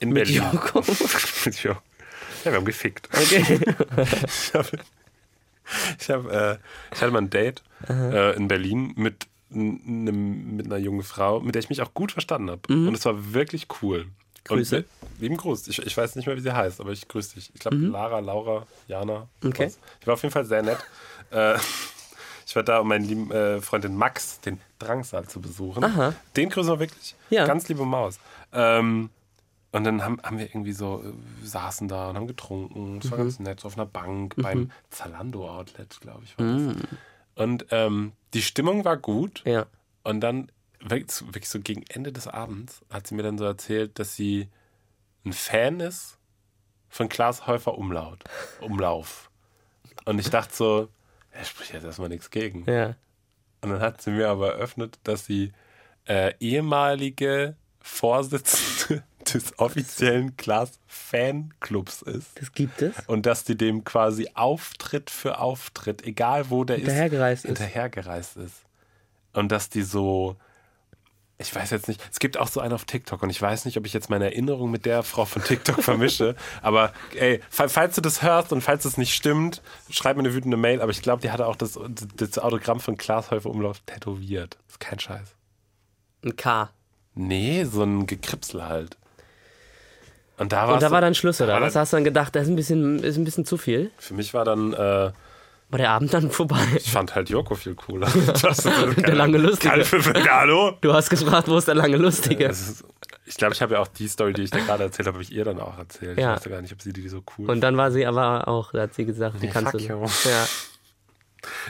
in Mit Berlin. Joko. Mit Joko. Ja, wir haben gefickt. Okay. Ich, hab, ich, hab, äh, ich hatte mal ein Date äh, in Berlin mit, n- nem- mit einer jungen Frau, mit der ich mich auch gut verstanden habe. Und es war wirklich cool. Mhm. Grüße. Und, lieben Gruß. Ich, ich weiß nicht mehr, wie sie heißt, aber ich grüße dich. Ich glaube, Lara, Laura, Jana. Mhm. Okay. was. Ich war auf jeden Fall sehr nett. Äh, ich war da, um meinen lieben äh, Freundin Max, den Drangsal, zu besuchen. Aha. Den grüßen wir wirklich. Ja. Ganz liebe Maus. Ähm, und dann haben, haben wir irgendwie so, äh, saßen da und haben getrunken. Das war Mhm. ganz nett, so auf einer Bank beim Zalando-Outlet, glaube ich. War das. Und ähm, die Stimmung war gut. Ja. Und dann, wirklich, wirklich so gegen Ende des Abends, hat sie mir dann so erzählt, dass sie ein Fan ist von Klaas Häufer Umlaut, Umlauf. Und ich dachte so, er spricht jetzt erstmal nichts gegen. Ja. Und dann hat sie mir aber eröffnet, dass sie äh, ehemalige Vorsitzende des offiziellen Klaas-Fanclubs ist. Das gibt es. Und dass die dem quasi Auftritt für Auftritt, egal wo der Hinterhergereist ist, ist. hinterhergereist ist. Und dass die so, ich weiß jetzt nicht, es gibt auch so einen auf TikTok und ich weiß nicht, ob ich jetzt meine Erinnerung mit der Frau von TikTok vermische, aber ey, fa- falls du das hörst und falls es nicht stimmt, schreib mir eine wütende Mail, aber ich glaube, die hatte auch das, das Autogramm von Klaas Häufer Umlauf tätowiert. Das ist kein Scheiß. Ein K. Nee, so ein Gekripsel halt. Und da, Und da war dann Schluss, oder? Was hast du dann gedacht, das ist ein bisschen, ist ein bisschen zu viel? Für mich war dann, äh, War der Abend dann vorbei? ich fand halt Joko viel cooler. Das ist, Der lange Lustige. Hallo? Du hast gefragt, wo ist der lange Lustige? Das ist, ich glaube, ich habe ja auch die Story, die ich da gerade erzählt habe, habe ich ihr dann auch erzählt. Ja. Ich weiß gar nicht, ob sie die so cool Und dann war sie aber auch, da hat sie gesagt, die Nee, kannst fuck du. you. Ja.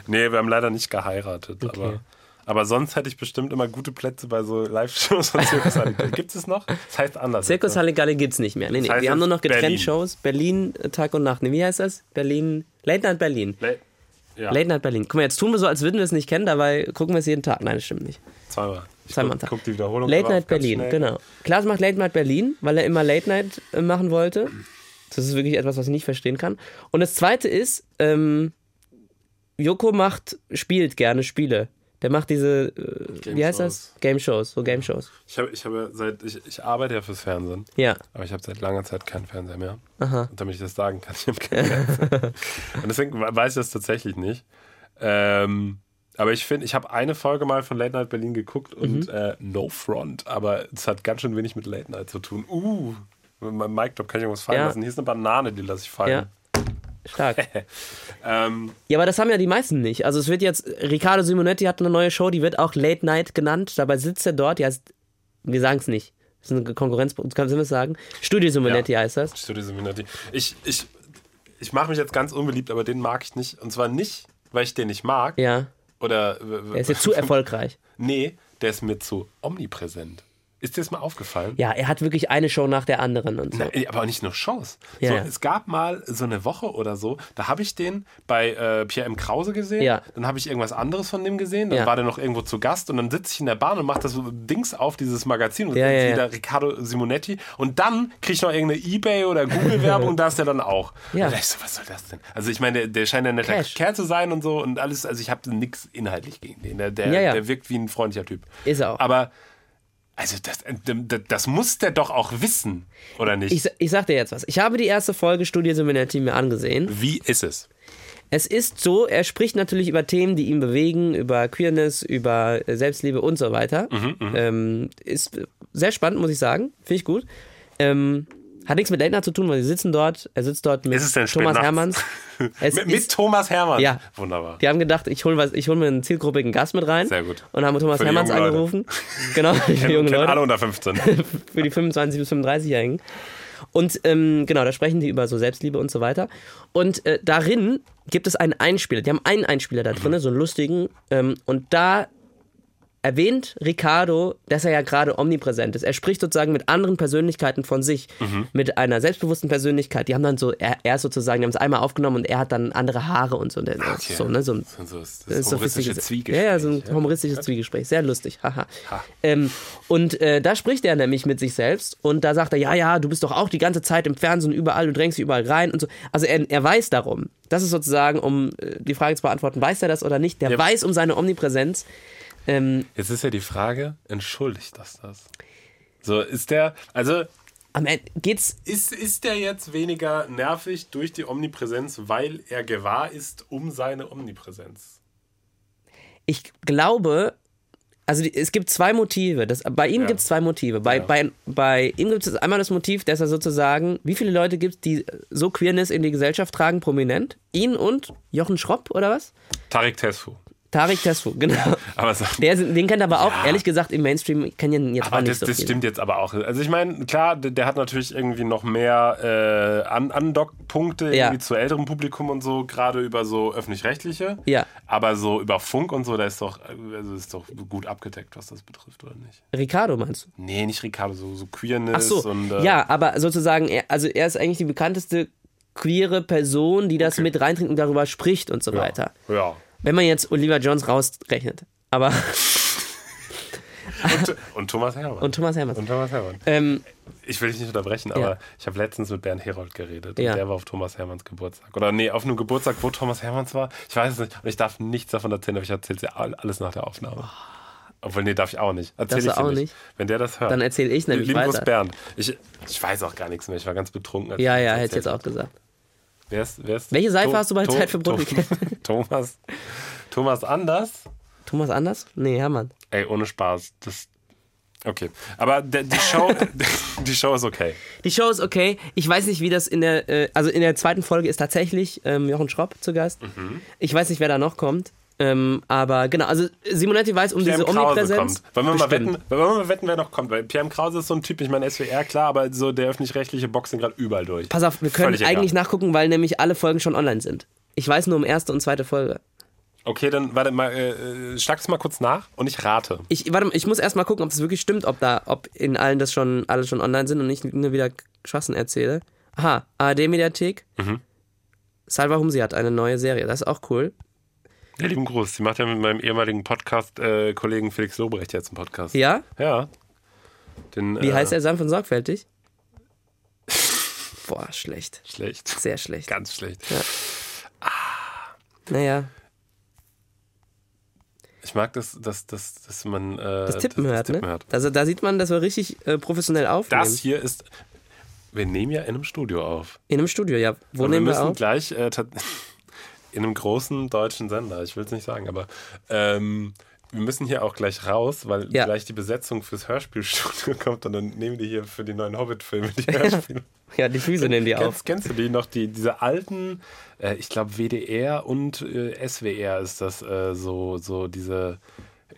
Nee, wir haben leider nicht geheiratet. Okay. Aber, aber sonst hätte ich bestimmt immer gute Plätze bei so Live-Shows von Circus Halligalli. Gibt es noch? Das heißt anders. Jetzt, ne? Halligalli gibt's nicht mehr. Nee, nee. Das heißt wir haben nur noch getrennt Shows. Berlin, äh, Tag und Nacht. Nee, wie heißt das? Berlin, Late Night Berlin. Le- Ja, Late Night Berlin. Guck mal, jetzt tun wir so, als würden wir es nicht kennen, dabei gucken wir es jeden Tag. Nein, das stimmt nicht. zweimal. Ich Zweimal guck, Tag. guck die Wiederholung. Late Night Berlin, schnell. genau. Klaas macht Late Night Berlin, weil er immer Late Night äh, machen wollte. Das ist wirklich etwas, was ich nicht verstehen kann. Und das zweite ist, ähm, Joko macht, spielt gerne Spiele. Der macht diese, äh, wie heißt das? Game Shows, so Game Shows. Ich, habe, ich, habe seit, ich, ich arbeite ja fürs Fernsehen, Ja, aber ich habe seit langer Zeit keinen Fernseher mehr. aha. Und damit ich das sagen kann, ich habe keinen Fernseher. Und deswegen weiß ich das tatsächlich nicht. Ähm, aber ich finde, ich habe eine Folge mal von Late Night Berlin geguckt und Mhm. äh, No Front, aber es hat ganz schön wenig mit Late Night zu tun. Uh, mit meinem Mic Drop kann ich irgendwas fallen Ja. lassen. Hier ist eine Banane, die lasse ich fallen. Ja. Stark. Ähm, Ja, aber das haben ja die meisten nicht. Also es wird jetzt, Riccardo Simonetti hat eine neue Show, die wird auch Late Night genannt. Dabei sitzt er dort, die heißt, wir sagen es nicht. Das ist eine Konkurrenz, kannst du mir sagen? Studio Simonetti heißt das. Studio Seminati. Ich, ich, ich mache mich jetzt ganz unbeliebt, aber den mag ich nicht. Und zwar nicht, weil ich den nicht mag. Ja, Oder. er ist jetzt zu erfolgreich. Nee, der ist mir zu omnipräsent. Ist dir das mal aufgefallen? Ja, er hat wirklich eine Show nach der anderen und so. Na, aber nicht nur Shows. Ja, so, ja. Es gab mal so eine Woche oder so, da habe ich den bei äh, Pierre M. Krause gesehen. Ja. Dann habe ich irgendwas anderes von dem gesehen. Dann Ja. war der noch irgendwo zu Gast und dann sitze ich in der Bahn und mache das so Dings auf, dieses Magazin und Ja, dann ja, ist ja. wieder Riccardo Simonetti. Und dann kriege ich noch irgendeine Ebay oder Google-Werbung, da ist der dann auch. Ja. Und da ich so, was soll das denn? Also ich meine, der, der scheint ein netter Cash. Kerl zu sein und so und alles. Also ich habe nichts inhaltlich gegen den. Der, der, Ja, ja. der wirkt wie ein freundlicher Typ. Ist er auch. Aber also das, das, das muss der doch auch wissen, oder nicht? Ich, ich sag dir jetzt was. Ich habe die erste Folge Studio Simonetti mir angesehen. Wie ist es? Es ist so, er spricht natürlich über Themen, die ihn bewegen, über Queerness, über äh, Selbstliebe und so weiter. ähm, ist äh, sehr spannend, muss ich sagen. Finde ich gut. Ähm, hat nichts mit Late zu tun, weil sie sitzen dort. Er sitzt dort mit Thomas? Hermanns. Es mit, mit ist, Thomas Hermann. Ja. Wunderbar. die haben gedacht, ich hole hol mir einen zielgruppigen Gast mit rein. Sehr gut. Und haben Thomas Für Hermanns jungen Leute. angerufen. Genau, für die jungen Leute. alle unter 15. für die 25- bis 35-Jährigen. Und ähm, genau, da sprechen die über so Selbstliebe und so weiter. Und äh, darin gibt es einen Einspieler. Die haben einen Einspieler da drin, so einen lustigen. Ähm, und da erwähnt Ricardo, dass er ja gerade omnipräsent ist. Er spricht sozusagen mit anderen Persönlichkeiten von sich, mit einer selbstbewussten Persönlichkeit. Die haben dann so, er, er ist sozusagen, die haben es einmal aufgenommen und er hat dann andere Haare und so. Und der, Okay. so, ne, so ein so das ist humoristische sophistisch- Zwiegespräch. Ja, ja, so ein humoristisches Zwiegespräch. Sehr lustig. Haha. Ha. Ähm, und äh, da spricht er nämlich mit sich selbst und da sagt er, ja, ja, du bist doch auch die ganze Zeit im Fernsehen überall, du drängst dich überall rein und so. Also er, er weiß darum. Das ist sozusagen, um äh, die Frage zu beantworten, weiß er das oder nicht? Der Ja. weiß um seine Omnipräsenz. Ähm, Jetzt ist ja die Frage, entschuldigt das das? So, ist der, also am Ende geht's. ist, ist der jetzt weniger nervig durch die Omnipräsenz, weil er gewahr ist um seine Omnipräsenz? Ich glaube, also die, es gibt zwei Motive. Das, bei ihm Ja. gibt es zwei Motive. Bei, Ja. bei, bei ihm gibt es einmal das Motiv, dass er sozusagen, wie viele Leute gibt es, die so Queerness in die Gesellschaft tragen, prominent? Ihn und Jochen Schropp oder was? Tarek Tesfu. Tarek Tesfu, genau. Aber so, Der, den kennt aber auch, Ja. ehrlich gesagt, im Mainstream kennen ihn jetzt auch Aber nicht das, so das viele. stimmt jetzt aber auch. Also ich meine, klar, der, der hat natürlich irgendwie noch mehr äh, An Andockpunkte Ja. zu älterem Publikum und so, gerade über so öffentlich-rechtliche. Ja. Aber so über Funk und so, da ist doch, also ist doch gut abgedeckt, was das betrifft, oder nicht? Ricardo meinst du? Nee, nicht Ricardo, so, so Queerness Ach so, und äh, ja, aber sozusagen, er, also er ist eigentlich die bekannteste queere Person, die das Okay. mit reintrinkt und darüber spricht und so ja, weiter. Ja. Wenn man jetzt Oliver Jones rausrechnet. Aber, Und, und Thomas Hermann. und Thomas Hermanns. Und Thomas Hermann. Ähm, Ich will dich nicht unterbrechen, aber ich habe letztens mit Bernd Herold geredet. Ja. Und der war auf Thomas Hermanns Geburtstag. Oder nee, auf einem Geburtstag, wo Thomas Hermanns war. Ich weiß es nicht. Und ich darf nichts davon erzählen, aber ich erzähle dir all- alles nach der Aufnahme. Obwohl, nee, darf ich auch nicht. Erzähl Darfst ich auch nicht. nicht? Wenn der das hört. Dann erzähl ich nämlich Gruß, weiter. Bernd. Ich, ich weiß auch gar nichts mehr. Ich war ganz betrunken. ja, ja, hätte ich jetzt auch gesagt. Wer ist, wer ist Welche Seife hast du bei Zeit für Brot gegessen? Thomas. Thomas Anders? Thomas Anders? Nee, Hermann. Ey, ohne Spaß. Das. Okay. Aber der, die Show, die Show ist okay. Die Show ist okay. Ich weiß nicht, wie das in der, äh, also in der zweiten Folge ist tatsächlich ähm, Jochen Schropp zu Gast. Mhm. Ich weiß nicht, wer da noch kommt. Ähm, aber genau, also Simonetti weiß um diese Pierre Krause Omnipräsenz. kommt. Wollen wir, mal wetten, wollen wir mal wetten, wer noch kommt? Weil Pierre M. Krause ist so ein Typ, ich meine SWR, klar, aber so der öffentlich-rechtliche Boxen gerade überall durch. Pass auf, wir können Völlig egal. eigentlich nachgucken, weil nämlich alle Folgen schon online sind. Ich weiß nur um erste und zweite Folge. Okay, dann warte mal, äh, äh, schlag's mal kurz nach und ich rate. Ich, warte mal, ich muss erst mal gucken, ob es wirklich stimmt, ob da, ob in allen das schon, alle schon online sind und ich nur wieder Schwachsinn erzähle. Aha, ARD-Mediathek. Mhm. Salva Humsi hat eine neue Serie, das ist auch cool. Ja, lieben Gruß. Sie macht ja mit meinem ehemaligen Podcast-Kollegen Felix Lobrecht jetzt einen Podcast. Ja? Ja. Den, Wie äh, heißt er? Sanft und sorgfältig? Boah, schlecht. Schlecht. Sehr schlecht. Ganz schlecht. Naja, Ich mag das, dass, dass, dass man äh, das Tippen hört, Tippen ne? hört. Also da sieht man, dass wir richtig äh, professionell aufnehmen. Das hier ist. Wir nehmen ja in einem Studio auf. In einem Studio, ja. Wo Und nehmen wir wir müssen auf? gleich äh, in einem großen deutschen Sender, ich will es nicht sagen, aber ähm, wir müssen hier auch gleich raus, weil Ja. gleich die Besetzung fürs Hörspielstudio kommt und dann nehmen die hier für die neuen Hobbit-Filme die Hörspiele. Ja, die Füße nehmen die auf. Kennst, du die noch, die, diese alten, äh, ich glaube WDR und äh, SWR ist das äh, so, so diese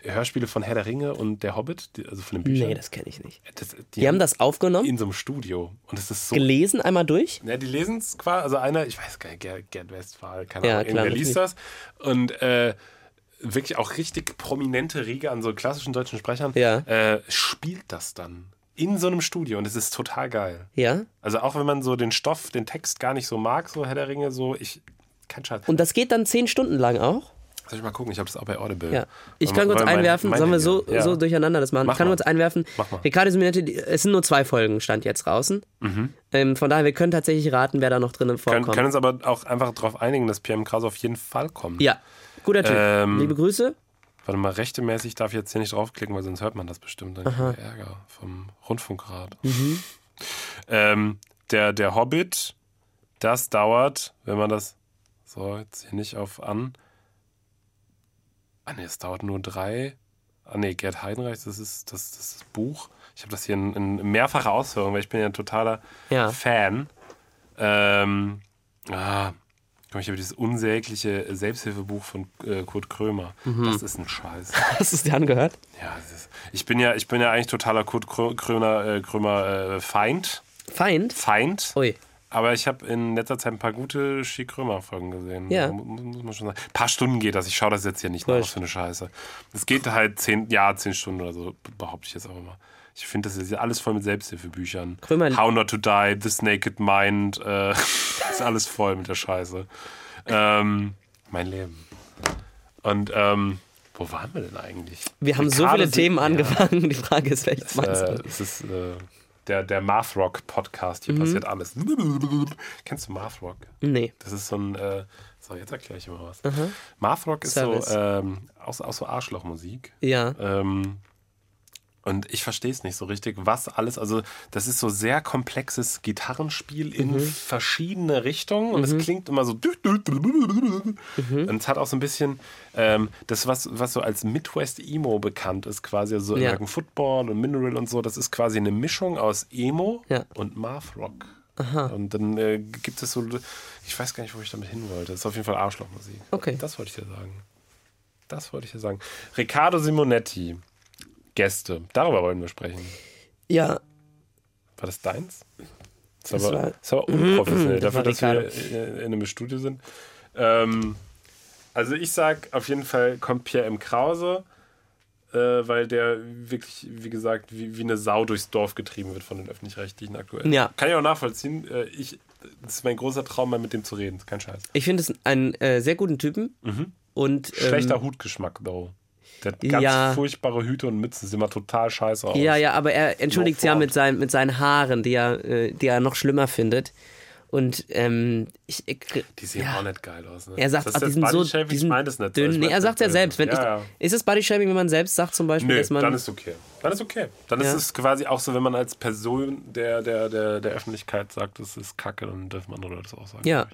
Hörspiele von Herr der Ringe und der Hobbit, die, also von den Büchern. Nee, das kenne ich nicht. Das- Die haben das aufgenommen, in so einem Studio und es ist so gelesen einmal durch. ja, die lesen es quasi, also einer, ich weiß gar nicht, Gerd, Gerd Westphal, keine Ja, Ahnung, klar, irgendwer liest das. Und äh, wirklich auch richtig prominente Riege an so klassischen deutschen Sprechern Ja. äh, spielt das dann in so einem Studio und es ist total geil. Ja. Also auch wenn man so den Stoff, den Text gar nicht so mag, so Herr der Ringe, so, ich, kein Scheiß. Und das geht dann zehn Stunden lang auch. Soll ich mal gucken, ich habe das auch bei Audible. Ja. Ich kann kurz weil mein- einwerfen, mein sollen wir so, ja. so durcheinander das machen? Mach ich kann mal. kurz einwerfen. Mach mal. Riccardo Simonetti, es sind nur zwei Folgen, stand jetzt draußen. Mhm. Ähm, von daher, wir können tatsächlich raten, wer da noch drinnen können, vorkommt. können uns aber auch einfach darauf einigen, dass PM Krause auf jeden Fall kommt. ja, guter Typ. Ähm, Liebe Grüße. Warte mal, rechtemäßig darf ich jetzt hier nicht draufklicken, weil sonst hört man das bestimmt. Dann wir Ärger vom Rundfunkrat. Mhm. ähm, der, der Hobbit, das dauert, wenn man das. So, jetzt hier nicht auf an. Ah, nee, es dauert nur drei. Ah, nee, Gerd Heidenreich, das ist das, das, ist Buch. Ich habe das hier in, in mehrfacher Ausführung, weil ich bin ja ein totaler Ja. Fan. Ähm, ah, ich über dieses unsägliche Selbsthilfebuch von äh, Kurt Krömer. Mhm. Das ist ein Scheiß. Hast du es dir angehört? Ja, das ist, ich bin ja, ich bin ja eigentlich totaler Kurt Krö- Krömer, äh, Krömer äh, Feind. Feind? Feind. Ui. Aber ich habe in letzter Zeit ein paar gute Schick Krömer Folgen gesehen. Ja. Mu- mu- Muss man schon sagen. Ein paar Stunden geht das. Ich schaue das jetzt hier nicht nach Wurscht. für eine Scheiße. Es geht halt zehn, ja, zehn Stunden oder so, behaupte ich jetzt auch immer. Ich finde, das ist alles voll mit Selbsthilfebüchern. Krömer- How Not to Die, This Naked Mind, äh, ist alles voll mit der Scheiße. Ähm, mein Leben. Und ähm, wo waren wir denn eigentlich? Wir haben so viele Themen ja. angefangen. Die Frage ist, welches meinst Äh, du? es ist äh, der, der Mathrock Podcast. Mhm. Hier passiert alles. Kennst du Mathrock? Nee. Das ist so ein. Äh, so, jetzt erkläre ich mal was. Mathrock ist Service. so ähm, auch, auch so Arschlochmusik. Ja. Ähm, und ich verstehe es nicht so richtig, was alles, also das ist so sehr komplexes Gitarrenspiel in Mhm. verschiedene Richtungen und es klingt immer so. Und es hat auch so ein bisschen ähm, das, was, was so als Midwest Emo bekannt ist, quasi so Ja. American Football und Mineral und so, das ist quasi eine Mischung aus Emo Ja. und Math Rock. Und dann äh, gibt es so, ich weiß gar nicht, wo ich damit hin wollte. Das ist auf jeden Fall Arschlochmusik. Okay. Das wollte ich dir sagen. Das wollte ich dir sagen. Riccardo Simonetti, Gäste. Darüber wollen wir sprechen. Ja. War das deins? Das Das ist aber, war- das aber unprofessionell, Das dafür, war dass wir in in einem Studio sind. Ähm, also ich sag auf jeden Fall kommt Pierre M. Krause, äh, weil der wirklich, wie gesagt, wie, wie eine Sau durchs Dorf getrieben wird von den Öffentlich-Rechtlichen aktuell. Ja. Kann ich auch nachvollziehen. Äh, ich, das ist mein großer Traum, mal mit dem zu reden. Kein Scheiß. Ich finde es einen äh, sehr guten Typen. Und, ähm, Schlechter Hutgeschmack, though. Der hat ganz Ja. furchtbare Hüte und Mützen, sieht immer total scheiße aus. Ja, ja, aber er entschuldigt sich ja mit, sein, mit seinen Haaren, die er, äh, die er noch schlimmer findet. Und ähm, ich, ich Die sehen ja. auch nicht geil aus. Ne? Er sagt, das ach, die sind so die ich sind meine das nicht so. Ich Nee, er sagt ja selbst, wenn ja, ich, ist es Bodyshaming, wenn man selbst sagt zum Beispiel, Nö, dass man dann ist okay. Dann ist okay. Dann Ja. ist es quasi auch so, wenn man als Person der, der, der, der Öffentlichkeit sagt, das ist Kacke, dann dürfen andere Leute das auch sagen. ja,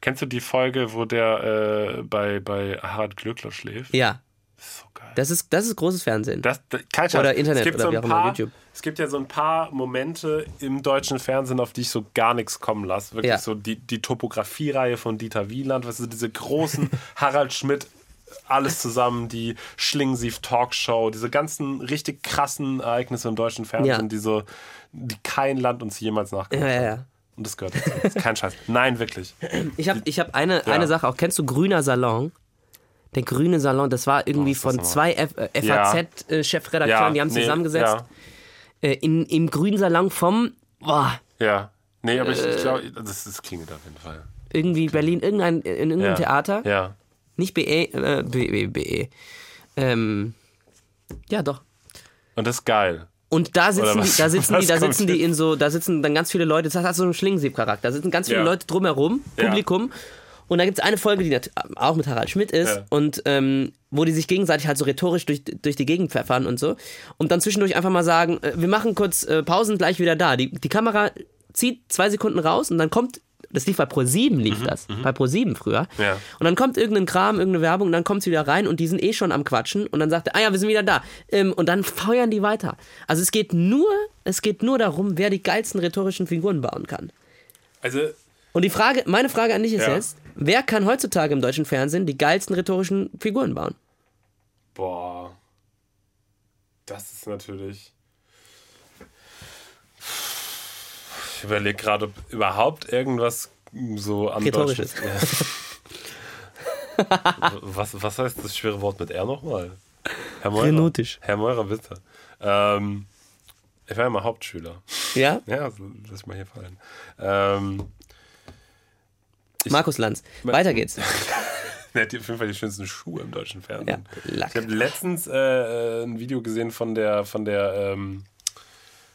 Kennst du die Folge, wo der äh, bei, bei Harald Glöckler schläft? ja, so das ist das ist großes Fernsehen. Das, das, kein Scheiß. Oder Internet es gibt oder so wie auch immer, YouTube. Es gibt ja so ein paar Momente im deutschen Fernsehen, auf die ich so gar nichts kommen lasse. Wirklich Ja. so die, die Topografiereihe von Dieter Wieland, was ist diese großen Harald Schmidt, alles zusammen, die Schlingensief-Talkshow, diese ganzen richtig krassen Ereignisse im deutschen Fernsehen, Ja. die so, die kein Land uns jemals nachgemacht ja, ja. Und das gehört dazu. Das ist kein Scheiß. Nein, wirklich. Ich habe ich hab eine, eine Sache auch. Kennst du Grüner Salon? Der Grüne Salon, das war irgendwie Oh, das von zwei F- äh, Ja. FAZ-Chefredakteuren, die haben nee, zusammengesetzt. Ja, Äh, in, Im Grünen Salon vom, boah, ja. Nee, aber Äh. ich, ich glaube, das, das klingelt auf jeden Fall. irgendwie Berlin, irgendein, in irgendeinem. Theater. Ja. Nicht BE, äh, BE, BE. Ähm, ja, doch. Und das ist geil. Und da sitzen, was- die, da sitzen die, da sitzen die in so, da sitzen dann ganz viele Leute, das hat so einen Schlingensieb-Charakter. Da sitzen ganz viele Ja. Leute drumherum, Ja. Und da gibt es eine Folge, die auch mit Harald Schmidt ist Ja. und ähm, wo die sich gegenseitig halt so rhetorisch durch, durch die Gegend pfeffern und so. Und dann zwischendurch einfach mal sagen, äh, wir machen kurz äh, Pausen, gleich wieder da. Die, die Kamera zieht zwei Sekunden raus und dann kommt Das lief bei Pro7 lief das. Bei Pro7 früher. Mhm, Ja. Und dann kommt irgendein Kram, irgendeine Werbung und dann kommt sie wieder rein und die sind eh schon am Quatschen und dann sagt er, ah ja, wir sind wieder da. Ähm, und dann feuern die weiter. Also es geht nur, es geht nur darum, wer die geilsten rhetorischen Figuren bauen kann. Also, Und die Frage, meine Frage an dich ist Ja. jetzt, wer kann heutzutage im deutschen Fernsehen die geilsten rhetorischen Figuren bauen? boah. Das ist natürlich. Ich überlege gerade, ob überhaupt irgendwas so am Rhetorisches. Was, was heißt das schwere Wort mit R nochmal? Herr Meurer. Renotisch. Herr Meurer, bitte. Ähm, ich war ja mal Hauptschüler. Ja? Ja, lass mal hier fallen. Ähm, Markus Lanz. Weiter geht's. Er hat auf jeden Fall die schönsten Schuhe im deutschen Fernsehen. Ja. Ich habe letztens äh, ein Video gesehen von der von der ähm,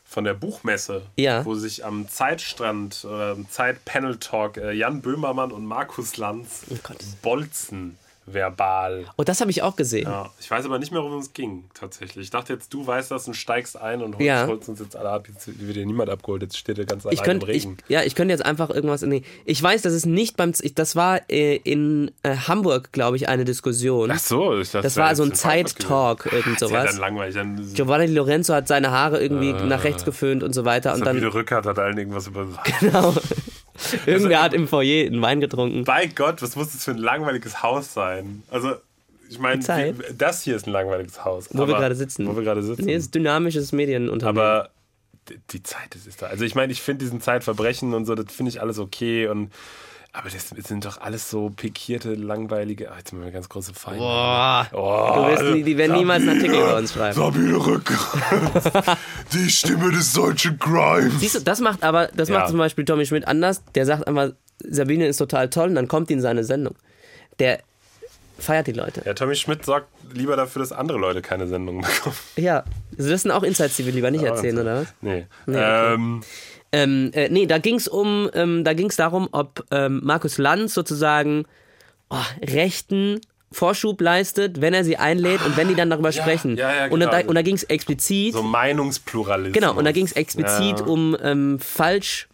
von der Buchmesse, Ja. wo sich am Zeitstrand oder am Zeit-Panel Talk äh, Jan Böhmermann und Markus Lanz Oh Gott. bolzen verbal. Oh, das habe ich auch gesehen. Ja, ich weiß aber nicht mehr, worum es ging, tatsächlich. Ich dachte jetzt, du weißt das und steigst ein und holst, Ja. holst uns jetzt alle ab. Jetzt wird dir niemand abgeholt, jetzt steht er ganz Ich allein im könnte, ich, Regen. ja, ich könnte jetzt einfach irgendwas. Nee, ich weiß, dass es nicht beim. Das war äh, in äh, Hamburg, glaube ich, eine Diskussion. Ach so, ich dachte, das war so ein Zeit-Talk, irgend gewesen. Ist ja sowas. dann langweilig. Dann Giovanni Lorenzo hat seine Haare irgendwie nach rechts geföhnt und so weiter. Und dann, Rückert hat allen irgendwas über. genau. Irgendwer hat im Foyer einen Wein getrunken. Bei Gott, was muss das für ein langweiliges Haus sein? Also, ich meine, das hier ist ein langweiliges Haus. Wo wir gerade sitzen. Wo wir gerade sitzen. Nee, ist dynamisches Medienunternehmen. Aber die- die Zeit ist da. Also, ich meine, ich finde diesen Zeitverbrechen und so, das finde ich alles okay. Und, aber das sind doch alles so pikierte, langweilige. Ach, jetzt mal eine ganz große Feinde. Boah. Oh, Du wirst nie, die werden niemals einen Artikel über uns schreiben. Sabine Rückert, die Stimme des deutschen Crimes. Siehst du, das macht aber, das Ja. macht zum Beispiel Tommy Schmidt anders. Der sagt einfach, Sabine ist total toll und dann kommt die in seine Sendung. Der feiert die Leute. Ja, Tommy Schmidt sorgt lieber dafür, dass andere Leute keine Sendung bekommen. Ja. Also das sind auch Insights, die wir lieber nicht erzählen, oder was? Nee. okay. ähm, Ähm, äh, nee, da ging es um, ähm, da ging es darum, ob ähm, Markus Lanz sozusagen oh, rechten Vorschub leistet, wenn er sie einlädt und wenn die dann darüber sprechen. ja, ja, und, genau. da, und da ging es explizit, so Meinungspluralismus. genau, und da ging es explizit Ja. um ähm, falsch,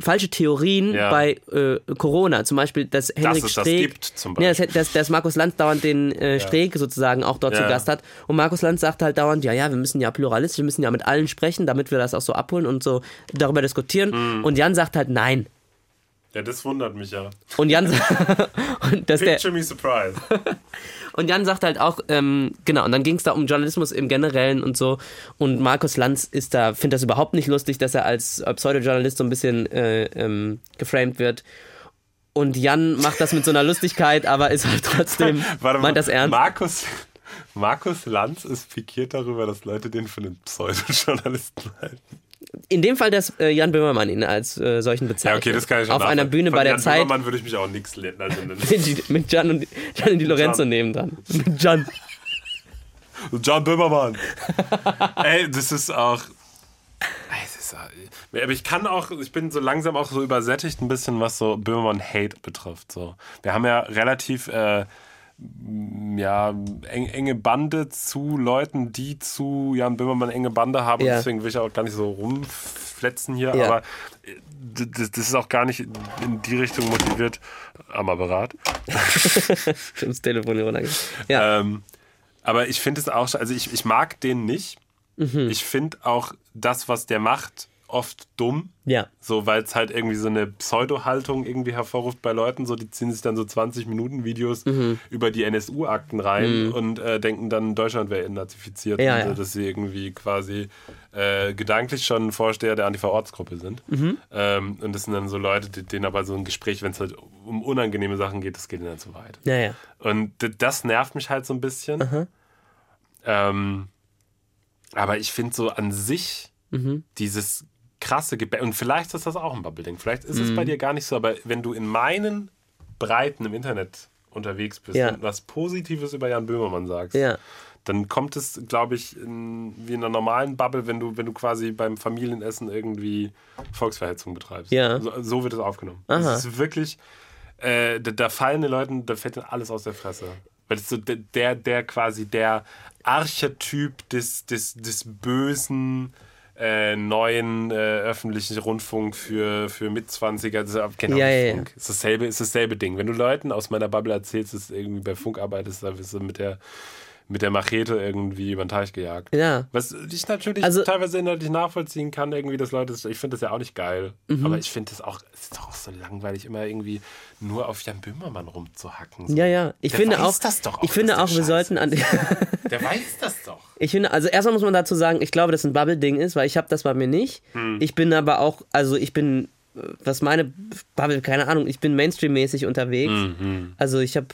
falsche Theorien Ja. bei äh, Corona. Zum Beispiel, dass Henrik es das Streeck, gibt, zum Ja, dass, dass, dass Markus Lanz dauernd den äh, Streeck sozusagen auch dort zu Ja. Gast hat. Und Markus Lanz sagt halt dauernd, ja, ja, wir müssen ja pluralistisch, wir müssen ja mit allen sprechen, damit wir das auch so abholen und so darüber diskutieren. Mhm. Und Jan sagt halt nein. Ja, das wundert mich ja. Und Jan, und, dass der, Picture me surprised. und Jan sagt halt auch, ähm, genau, und dann ging es da um Journalismus im Generellen und so. Und Markus Lanz ist da, findet das überhaupt nicht lustig, dass er als äh, Pseudojournalist so ein bisschen äh, ähm, geframed wird. Und Jan macht das mit so einer Lustigkeit, aber ist halt trotzdem, Warte meint das ernst. Markus, Markus Lanz ist pikiert darüber, dass Leute den für einen Pseudojournalisten halten. In dem Fall, dass äh, Jan Böhmermann ihn als äh, solchen Ja, bezeichnet. okay, das kann ich schon Auf einer. Bühne Von bei der Jan Zeit Böhmermann würde ich mich auch nichts lernen. Also mit, mit Jan und Jan Di Lorenzo Jan. nebendran. Mit Jan. John Böhmermann. Ey, das ist auch. Ey, es ist, aber ich kann auch, ich bin so langsam auch so übersättigt ein bisschen, was so Böhmermann-Hate betrifft. So. Wir haben ja relativ äh, ja, eng, enge Bande zu Leuten, die zu Jan Böhmermann enge Bande haben. Ja. Deswegen will ich auch gar nicht so rumfletzen hier. Ja. Aber äh, das, das ist auch gar nicht in die Richtung motiviert am Apparat. Ins Telefon hier runtergegangen. Ja. Ähm, aber ich finde es auch, also ich, ich mag den nicht. Mhm. Ich finde auch das, was der macht, oft dumm. ja. So, weil es halt irgendwie so eine Pseudo-Haltung irgendwie hervorruft bei Leuten. So, die ziehen sich dann so 20-Minuten-Videos Mhm. über die NSU-Akten rein und äh, denken dann, Deutschland wäre nazifiziert. Ja, und, ja. dass sie irgendwie quasi äh, gedanklich schon Vorsteher der Antifa-Ortsgruppe sind. Mhm. Ähm, und das sind dann so Leute, die, denen aber so ein Gespräch, wenn es halt um unangenehme Sachen geht, das geht ihnen dann zu weit. Ja, ja. Und das nervt mich halt so ein bisschen. Ähm, aber ich finde so an sich dieses krasse Gebet, und vielleicht ist das auch ein Bubble-Ding, vielleicht ist es bei dir gar nicht so, aber wenn du in meinen Breiten im Internet unterwegs bist Ja. und was Positives über Jan Böhmermann sagst, Ja. dann kommt es, glaube ich, in, wie in einer normalen Bubble, wenn du, wenn du quasi beim Familienessen irgendwie Volksverhetzung betreibst. Ja. So, so wird es aufgenommen. Aha. Das ist wirklich, äh, da, da fallen den Leuten, da fällt ihnen alles aus der Fresse. Weil das ist so der, der, der quasi der Archetyp des, des, des bösen, äh, neuen äh, öffentlichen Rundfunk für, für Mitzwanziger. Das ist ja- genau, Ja, ja, ja. Funk. Ist dasselbe, ist dasselbe Ding. Wenn du Leuten aus meiner Bubble erzählst, dass du irgendwie bei Funk arbeitest, da wirst du mit der, mit der Machete irgendwie über den Teich gejagt. Ja. Was ich natürlich Also- teilweise inhaltlich nachvollziehen kann, irgendwie, dass Leute, ich finde das ja auch nicht geil. Mhm. Aber ich finde das auch, es ist doch auch so langweilig, immer irgendwie nur auf Jan Böhmermann rumzuhacken. So. Ja, ja. Ich Der finde weiß auch, das doch auch, ich finde auch, wir sollten an Der weiß das doch. Ich finde, also erstmal muss man dazu sagen, ich glaube, dass ein Bubble-Ding ist, weil ich habe das bei mir nicht. Hm. Ich bin aber auch, also ich bin, äh, was meine Bubble, keine Ahnung, ich bin Mainstream-mäßig unterwegs. Hm, Also ich habe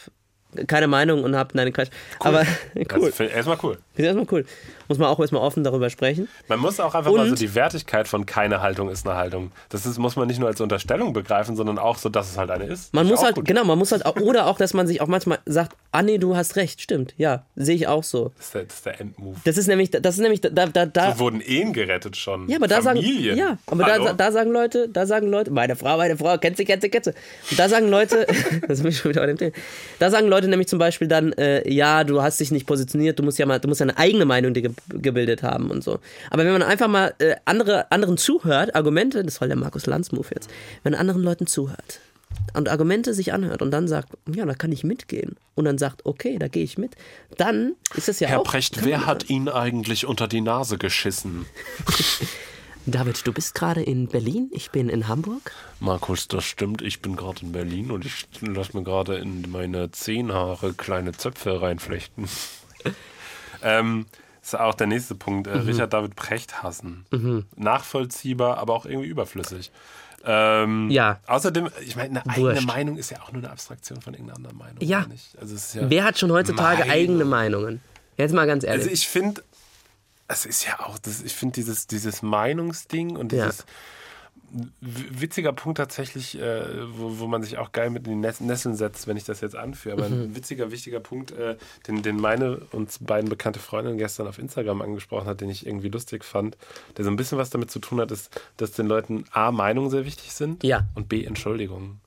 keine Meinung und habe, nein, Quatsch. Aber cool. Also, erstmal cool. ist erstmal cool. Muss man auch erstmal offen darüber sprechen. Man muss auch einfach mal so Und- die Wertigkeit von keine Haltung ist eine Haltung. Das ist, muss man nicht nur als Unterstellung begreifen, sondern auch so, dass es halt eine ist. Man Ist muss halt, gut. genau, man muss halt auch, oder auch, dass man sich auch manchmal sagt, ah nee, du hast recht, stimmt, ja, sehe ich auch so. Das ist der, das ist der Endmove. Das ist nämlich, das ist nämlich, da, da, da, So wurden Ehen gerettet schon. Ja, aber da Familien. sagen, ja, aber da, da sagen Leute, da sagen Leute, meine Frau, meine Frau, kennst du, kennst du, kennst du. Und da sagen Leute, das bin ich schon wieder bei dem Thema. Da sagen Leute nämlich zum Beispiel dann, äh, ja, du hast dich nicht positioniert, du musst ja mal, du musst ja eine eigene Meinung dir gebildet haben und so. Aber wenn man einfach mal äh, andere, anderen zuhört, Argumente, das war der Markus Lanz-Move jetzt, wenn anderen Leuten zuhört und Argumente sich anhört und dann sagt, ja, da kann ich mitgehen und dann sagt, okay, da gehe ich mit, dann ist das ja Herr auch. Precht, wer hat Ihnen eigentlich unter die Nase geschissen? David, du bist gerade in Berlin, ich bin in Hamburg. Markus, das stimmt. Ich bin gerade in Berlin und ich lasse mir gerade in meine Zehenhaare kleine Zöpfe reinflechten. ähm, ist auch der nächste Punkt. Mhm. Äh, Richard David Precht hassen. Nachvollziehbar, aber auch irgendwie überflüssig. Ähm, Ja. Außerdem, ich meine, eine eigene Wurscht. Meinung ist ja auch nur eine Abstraktion von irgendeiner anderen Meinung. Ja. Also ja Wer hat schon heutzutage Meinung. eigene Meinungen? Jetzt mal ganz ehrlich. Also ich finde, es ist ja auch, das, ich finde dieses, dieses Meinungsding und Ja. dieses w- witziger Punkt tatsächlich, äh, wo, wo man sich auch geil mit in die Ness- Nesseln setzt, wenn ich das jetzt anführe. Aber Mhm. ein witziger, wichtiger Punkt, äh, den, den meine uns beiden bekannte Freundin gestern auf Instagram angesprochen hat, den ich irgendwie lustig fand, der so ein bisschen was damit zu tun hat, ist, dass den Leuten A, Meinungen sehr wichtig sind Ja. und B, Entschuldigungen.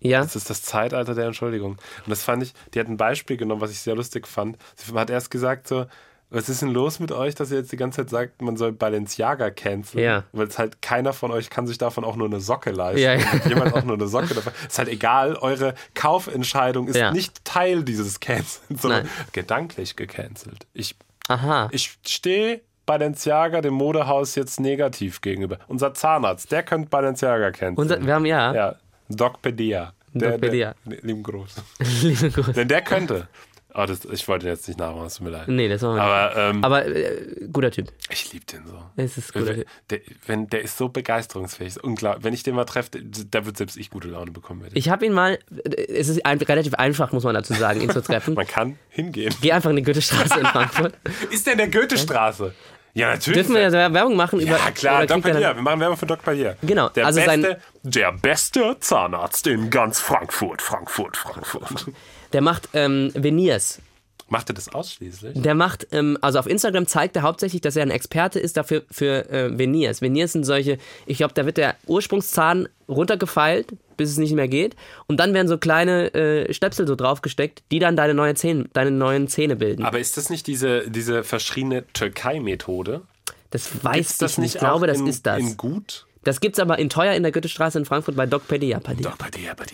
ja, Das ist das Zeitalter der Entschuldigung. Und das fand ich, die hat ein Beispiel genommen, was ich sehr lustig fand. Sie hat erst gesagt so, was ist denn los mit euch, dass ihr jetzt die ganze Zeit sagt, man soll Balenciaga canceln? Ja. Weil es halt keiner von euch kann sich davon auch nur eine Socke leisten. Ja, ja. Jemand auch nur eine Socke davon. Ist halt egal, eure Kaufentscheidung ist Ja. nicht Teil dieses Cancels, sondern Nein. gedanklich gecancelt. Ich, aha. ich stehe Balenciaga dem Modehaus jetzt negativ gegenüber. Unser Zahnarzt, der könnte Balenciaga canceln. Unser, wir haben ja. Ja, Docpedia. Der- Docpedia. Der, lieben Gruß. Liebe Grüße. Denn der könnte. Oh, das, ich wollte jetzt nicht nachmachen, es tut mir leid. Nee, das machen wir Aber, ähm. Aber äh, guter Typ. ich liebe den so. Es ist guter Wenn- Typ. Der, wenn, der ist so begeisterungsfähig. ist Unglaublich. Wenn ich den mal treffe, da wird selbst ich gute Laune bekommen. Mit. Ich habe ihn mal, äh, es ist ein, relativ einfach, muss man dazu sagen, ihn zu treffen. Man kann hingehen. Geh einfach in die Goethestraße in Frankfurt. Ist der in der Goethestraße? Ja, natürlich. Dürfen wir ja Werbung machen über. ja, klar, Doc er Palier. Wir machen Werbung für Doc Palier. Genau, Der, also beste, der beste Zahnarzt in ganz Frankfurt, Frankfurt, Frankfurt. Der macht ähm, Veneers. Macht er das ausschließlich? Der macht, ähm, also auf Instagram zeigt er hauptsächlich, dass er ein Experte ist dafür für äh, Veneers. Veneers sind solche, ich glaube, da wird der Ursprungszahn runtergefeilt, bis es nicht mehr geht. Und dann werden so kleine äh, Stöpsel so draufgesteckt, die dann deine, neue Zähne, deine neuen Zähne bilden. Aber ist das nicht diese, diese verschriene Türkei-Methode? das weiß das ich nicht. nicht Ich glaube, das in, ist das. in gut? Das gibt's aber in teuer in der Goethestraße in Frankfurt bei Doc Pedia. Padia. Doch, bei dir, bei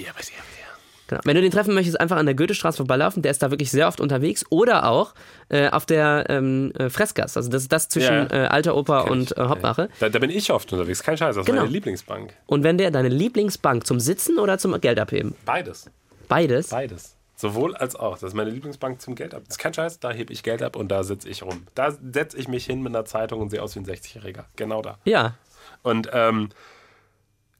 Genau. Wenn du den treffen möchtest, einfach an der Goethestraße vorbeilaufen. Der ist da wirklich sehr oft unterwegs. Oder auch äh, auf der ähm, äh, Fressgasse. Also das ist das zwischen Ja. äh, Alter Oper und äh, Hauptmache. Da, da bin ich oft unterwegs, kein Scheiß, das ist Genau. meine Lieblingsbank. Und wenn der deine Lieblingsbank zum Sitzen oder zum Geld abheben? Beides. Beides. Beides. Sowohl als auch. Das ist meine Lieblingsbank zum Geld ab. Das ist kein Scheiß, da hebe ich Geld ab und da sitze ich rum. Da setze ich mich hin mit einer Zeitung und sehe aus wie ein 60-Jähriger. Genau da. Ja. Und ähm,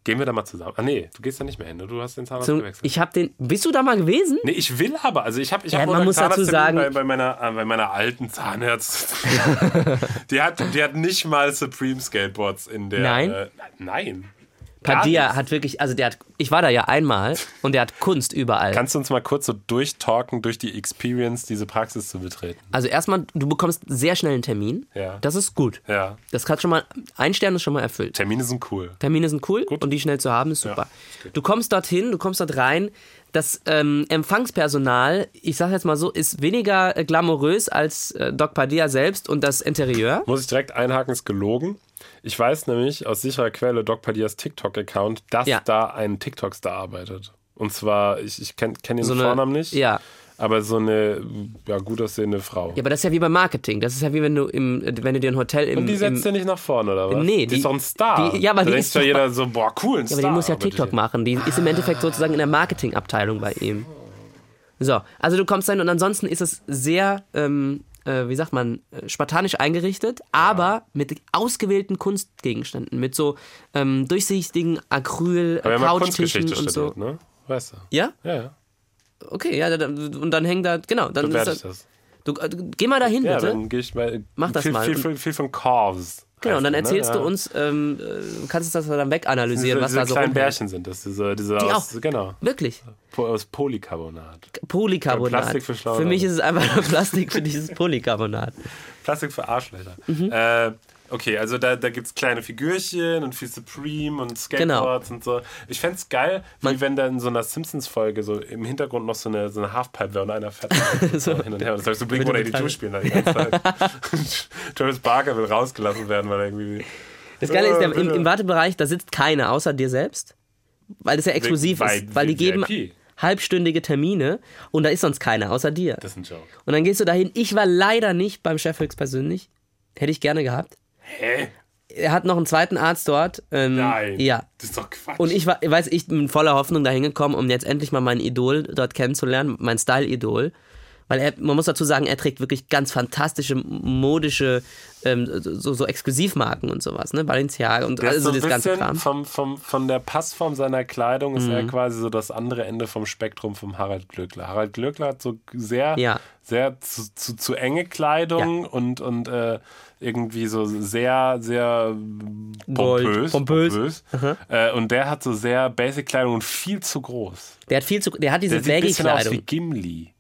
gehen wir da mal zusammen. Ah nee, du gehst da nicht mehr hin, ne? du hast den Zahnarzt Zum, gewechselt. ich habe den. Bist du da mal gewesen? Nee, ich will aber. Also ich habe ich Ja, hab man muss dazu sagen- bei, bei, meiner, äh, bei meiner alten Zahnärztin. die, hat, die hat nicht mal Supreme Skateboards in der. Nein? Äh, nein. Nichts. hat wirklich, also der hat, ich war da ja einmal und der hat Kunst überall. Kannst du uns mal kurz so durchtalken, durch die Experience, diese Praxis zu betreten? Also erstmal, du bekommst sehr schnell einen Termin. Ja. Das ist gut. Ja. Das hat schon mal, ein Stern ist schon mal erfüllt. Termine sind cool. Termine sind cool und die schnell zu haben ist super. du kommst dorthin, du kommst dort rein. Das ähm, Empfangspersonal, ich sag jetzt mal so, ist weniger äh, glamourös als äh, Doc Padilla selbst und das Interieur. Muss ich direkt einhaken, ist gelogen. Ich weiß nämlich aus sicherer Quelle, Doc Padias TikTok-Account, dass Ja. da ein TikTok-Star arbeitet. Und zwar, ich, ich kenne kenn den So eine- Vornamen nicht, Ja. aber so eine ja, gut aussehende Frau. Ja, aber das ist ja wie beim Marketing. Das ist ja wie wenn du im, wenn du dir ein Hotel im. Und die setzt du nicht nach vorne, oder was? Nee, die, die- ist doch ein Star. die- ja, aber da die ist ja doch- jeder so, boah, cool, ein Ja, Star. aber die muss ja TikTok die- machen. Die ist im Endeffekt sozusagen in der Marketingabteilung bei ihm. So, also du kommst rein und ansonsten ist es sehr, ähm, äh, wie sagt man, äh, spartanisch eingerichtet, aber mit ausgewählten Kunstgegenständen, mit so ähm, durchsichtigen Acryl, Aber ja Couchtischen und so. ne? Weißt du? Ja? Ja, ja. Okay, ja, dann- und dann hängt da, genau, dann Bewerte ist ich da, das. du, äh, geh mal dahin, Ja, bitte. dann gehe ich mal. Mach das viel, mal. Viel, viel, viel von Corvs. Genau, und dann das, erzählst ne? du uns, ähm, äh, kannst du das dann weganalysieren, diese, was diese da so kleinen. Bärchen sind das, diese, diese Die aus, auch. genau, Wirklich. aus Polycarbonat. Polycarbonat. Plastik für schlaue für mich ist es einfach nur Plastik für dieses Polycarbonat. Plastik für Arschlöcher. Mhm. Äh, okay, also da, da gibt es kleine Figürchen und viel Supreme und Skateboards Genau. und so. Ich fände es geil, wie wenn da in so einer Simpsons-Folge so im Hintergrund noch so eine, so eine Halfpipe wäre und einer fährt so hin und her. Und das heißt, so Blink Mit dem 182 spielen da die ganze Zeit. Travis Barker will rausgelassen werden, weil er irgendwie. Das Geile ist, der, im, bitte. im Wartebereich, da sitzt keiner außer dir selbst, weil das ja exklusiv Bei ist, weil die geben VIP. halbstündige Termine und da ist sonst keiner außer dir. Das ist ein Joke. Und dann gehst du dahin. Ich war leider nicht beim Chef höchstpersönlich. Hätte ich gerne gehabt. Hä? Er hat noch einen zweiten Arzt dort. Ähm, Nein. Ja. Das ist doch Quatsch. Und ich war, weiß ich, bin voller Hoffnung dahin gekommen, um jetzt endlich mal mein Idol dort kennenzulernen, mein Style-Idol. Weil er, man muss dazu sagen, er trägt wirklich ganz fantastische, modische, ähm, so, so Exklusivmarken und sowas, ne? Balenciaga und also so das ganze Kram. vom, vom, von der Passform seiner Kleidung ist Mhm. er quasi so das andere Ende vom Spektrum vom Harald Glöckler. Harald Glöckler hat so sehr, Ja. sehr zu, zu, zu enge Kleidung und, und äh, irgendwie so sehr, sehr Gold, pompös. pompös. Äh, und der hat so sehr basic Kleidung und viel zu groß. Der hat viel zu, der hat diese Der sieht ein bisschen aus wie Baggy-Kleidung.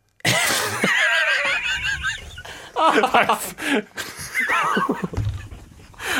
Gimli.